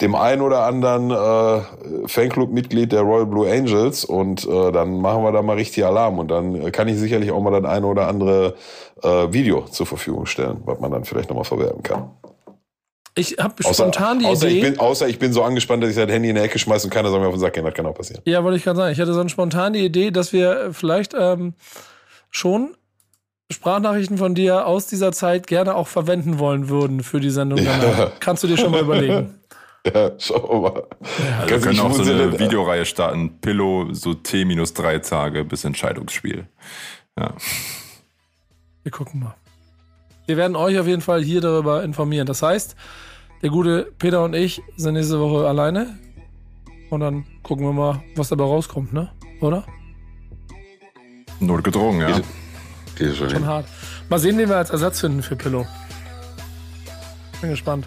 dem ein oder anderen äh, Fanclub-Mitglied der Royal Blue Angels und äh, dann machen wir da mal richtig Alarm und dann kann ich sicherlich auch mal das eine oder andere äh, Video zur Verfügung stellen, was man dann vielleicht nochmal verwerten kann. Ich habe spontan die außer Idee. Ich bin, außer ich bin so angespannt, dass ich das Handy in der Ecke schmeiße und keiner soll mir auf den Sack gehen. Das kann auch passieren. Ja, wollte ich gerade sagen. Ich hatte so eine spontane Idee, dass wir vielleicht ähm, schon Sprachnachrichten von dir aus dieser Zeit gerne auch verwenden wollen würden für die Sendung Ja. Kannst du dir schon mal überlegen. Ja, schau mal. Ja, wir können auch so eine Videoreihe starten. Pillow, so T minus drei Tage bis Entscheidungsspiel. Ja. Wir gucken mal. Wir werden euch auf jeden Fall hier darüber informieren. Das heißt, der gute Peter und ich sind nächste Woche alleine. Und dann gucken wir mal, was dabei rauskommt, ne? Oder? Nur gedrungen, ja. Geht schon, schon hart. Mal sehen, wen wir als Ersatz finden für Pillow. Bin gespannt.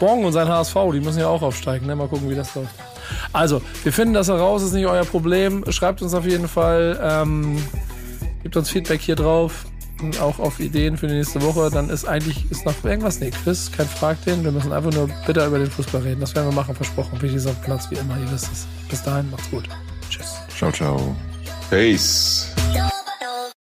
Bong und sein HSV, die müssen ja auch aufsteigen. Ne? Mal gucken, wie das läuft. Also, wir finden das heraus, ist nicht euer Problem. Schreibt uns auf jeden Fall, ähm, gebt uns Feedback hier drauf auch auf Ideen für die nächste Woche. Dann ist eigentlich ist noch irgendwas nicht. Chris, kein Frag den. Wir müssen einfach nur bitte über den Fußball reden. Das werden wir machen, versprochen. Ist auf Platz wie immer. Ihr wisst es. Bis dahin, macht's gut. Tschüss. Ciao, ciao. Peace.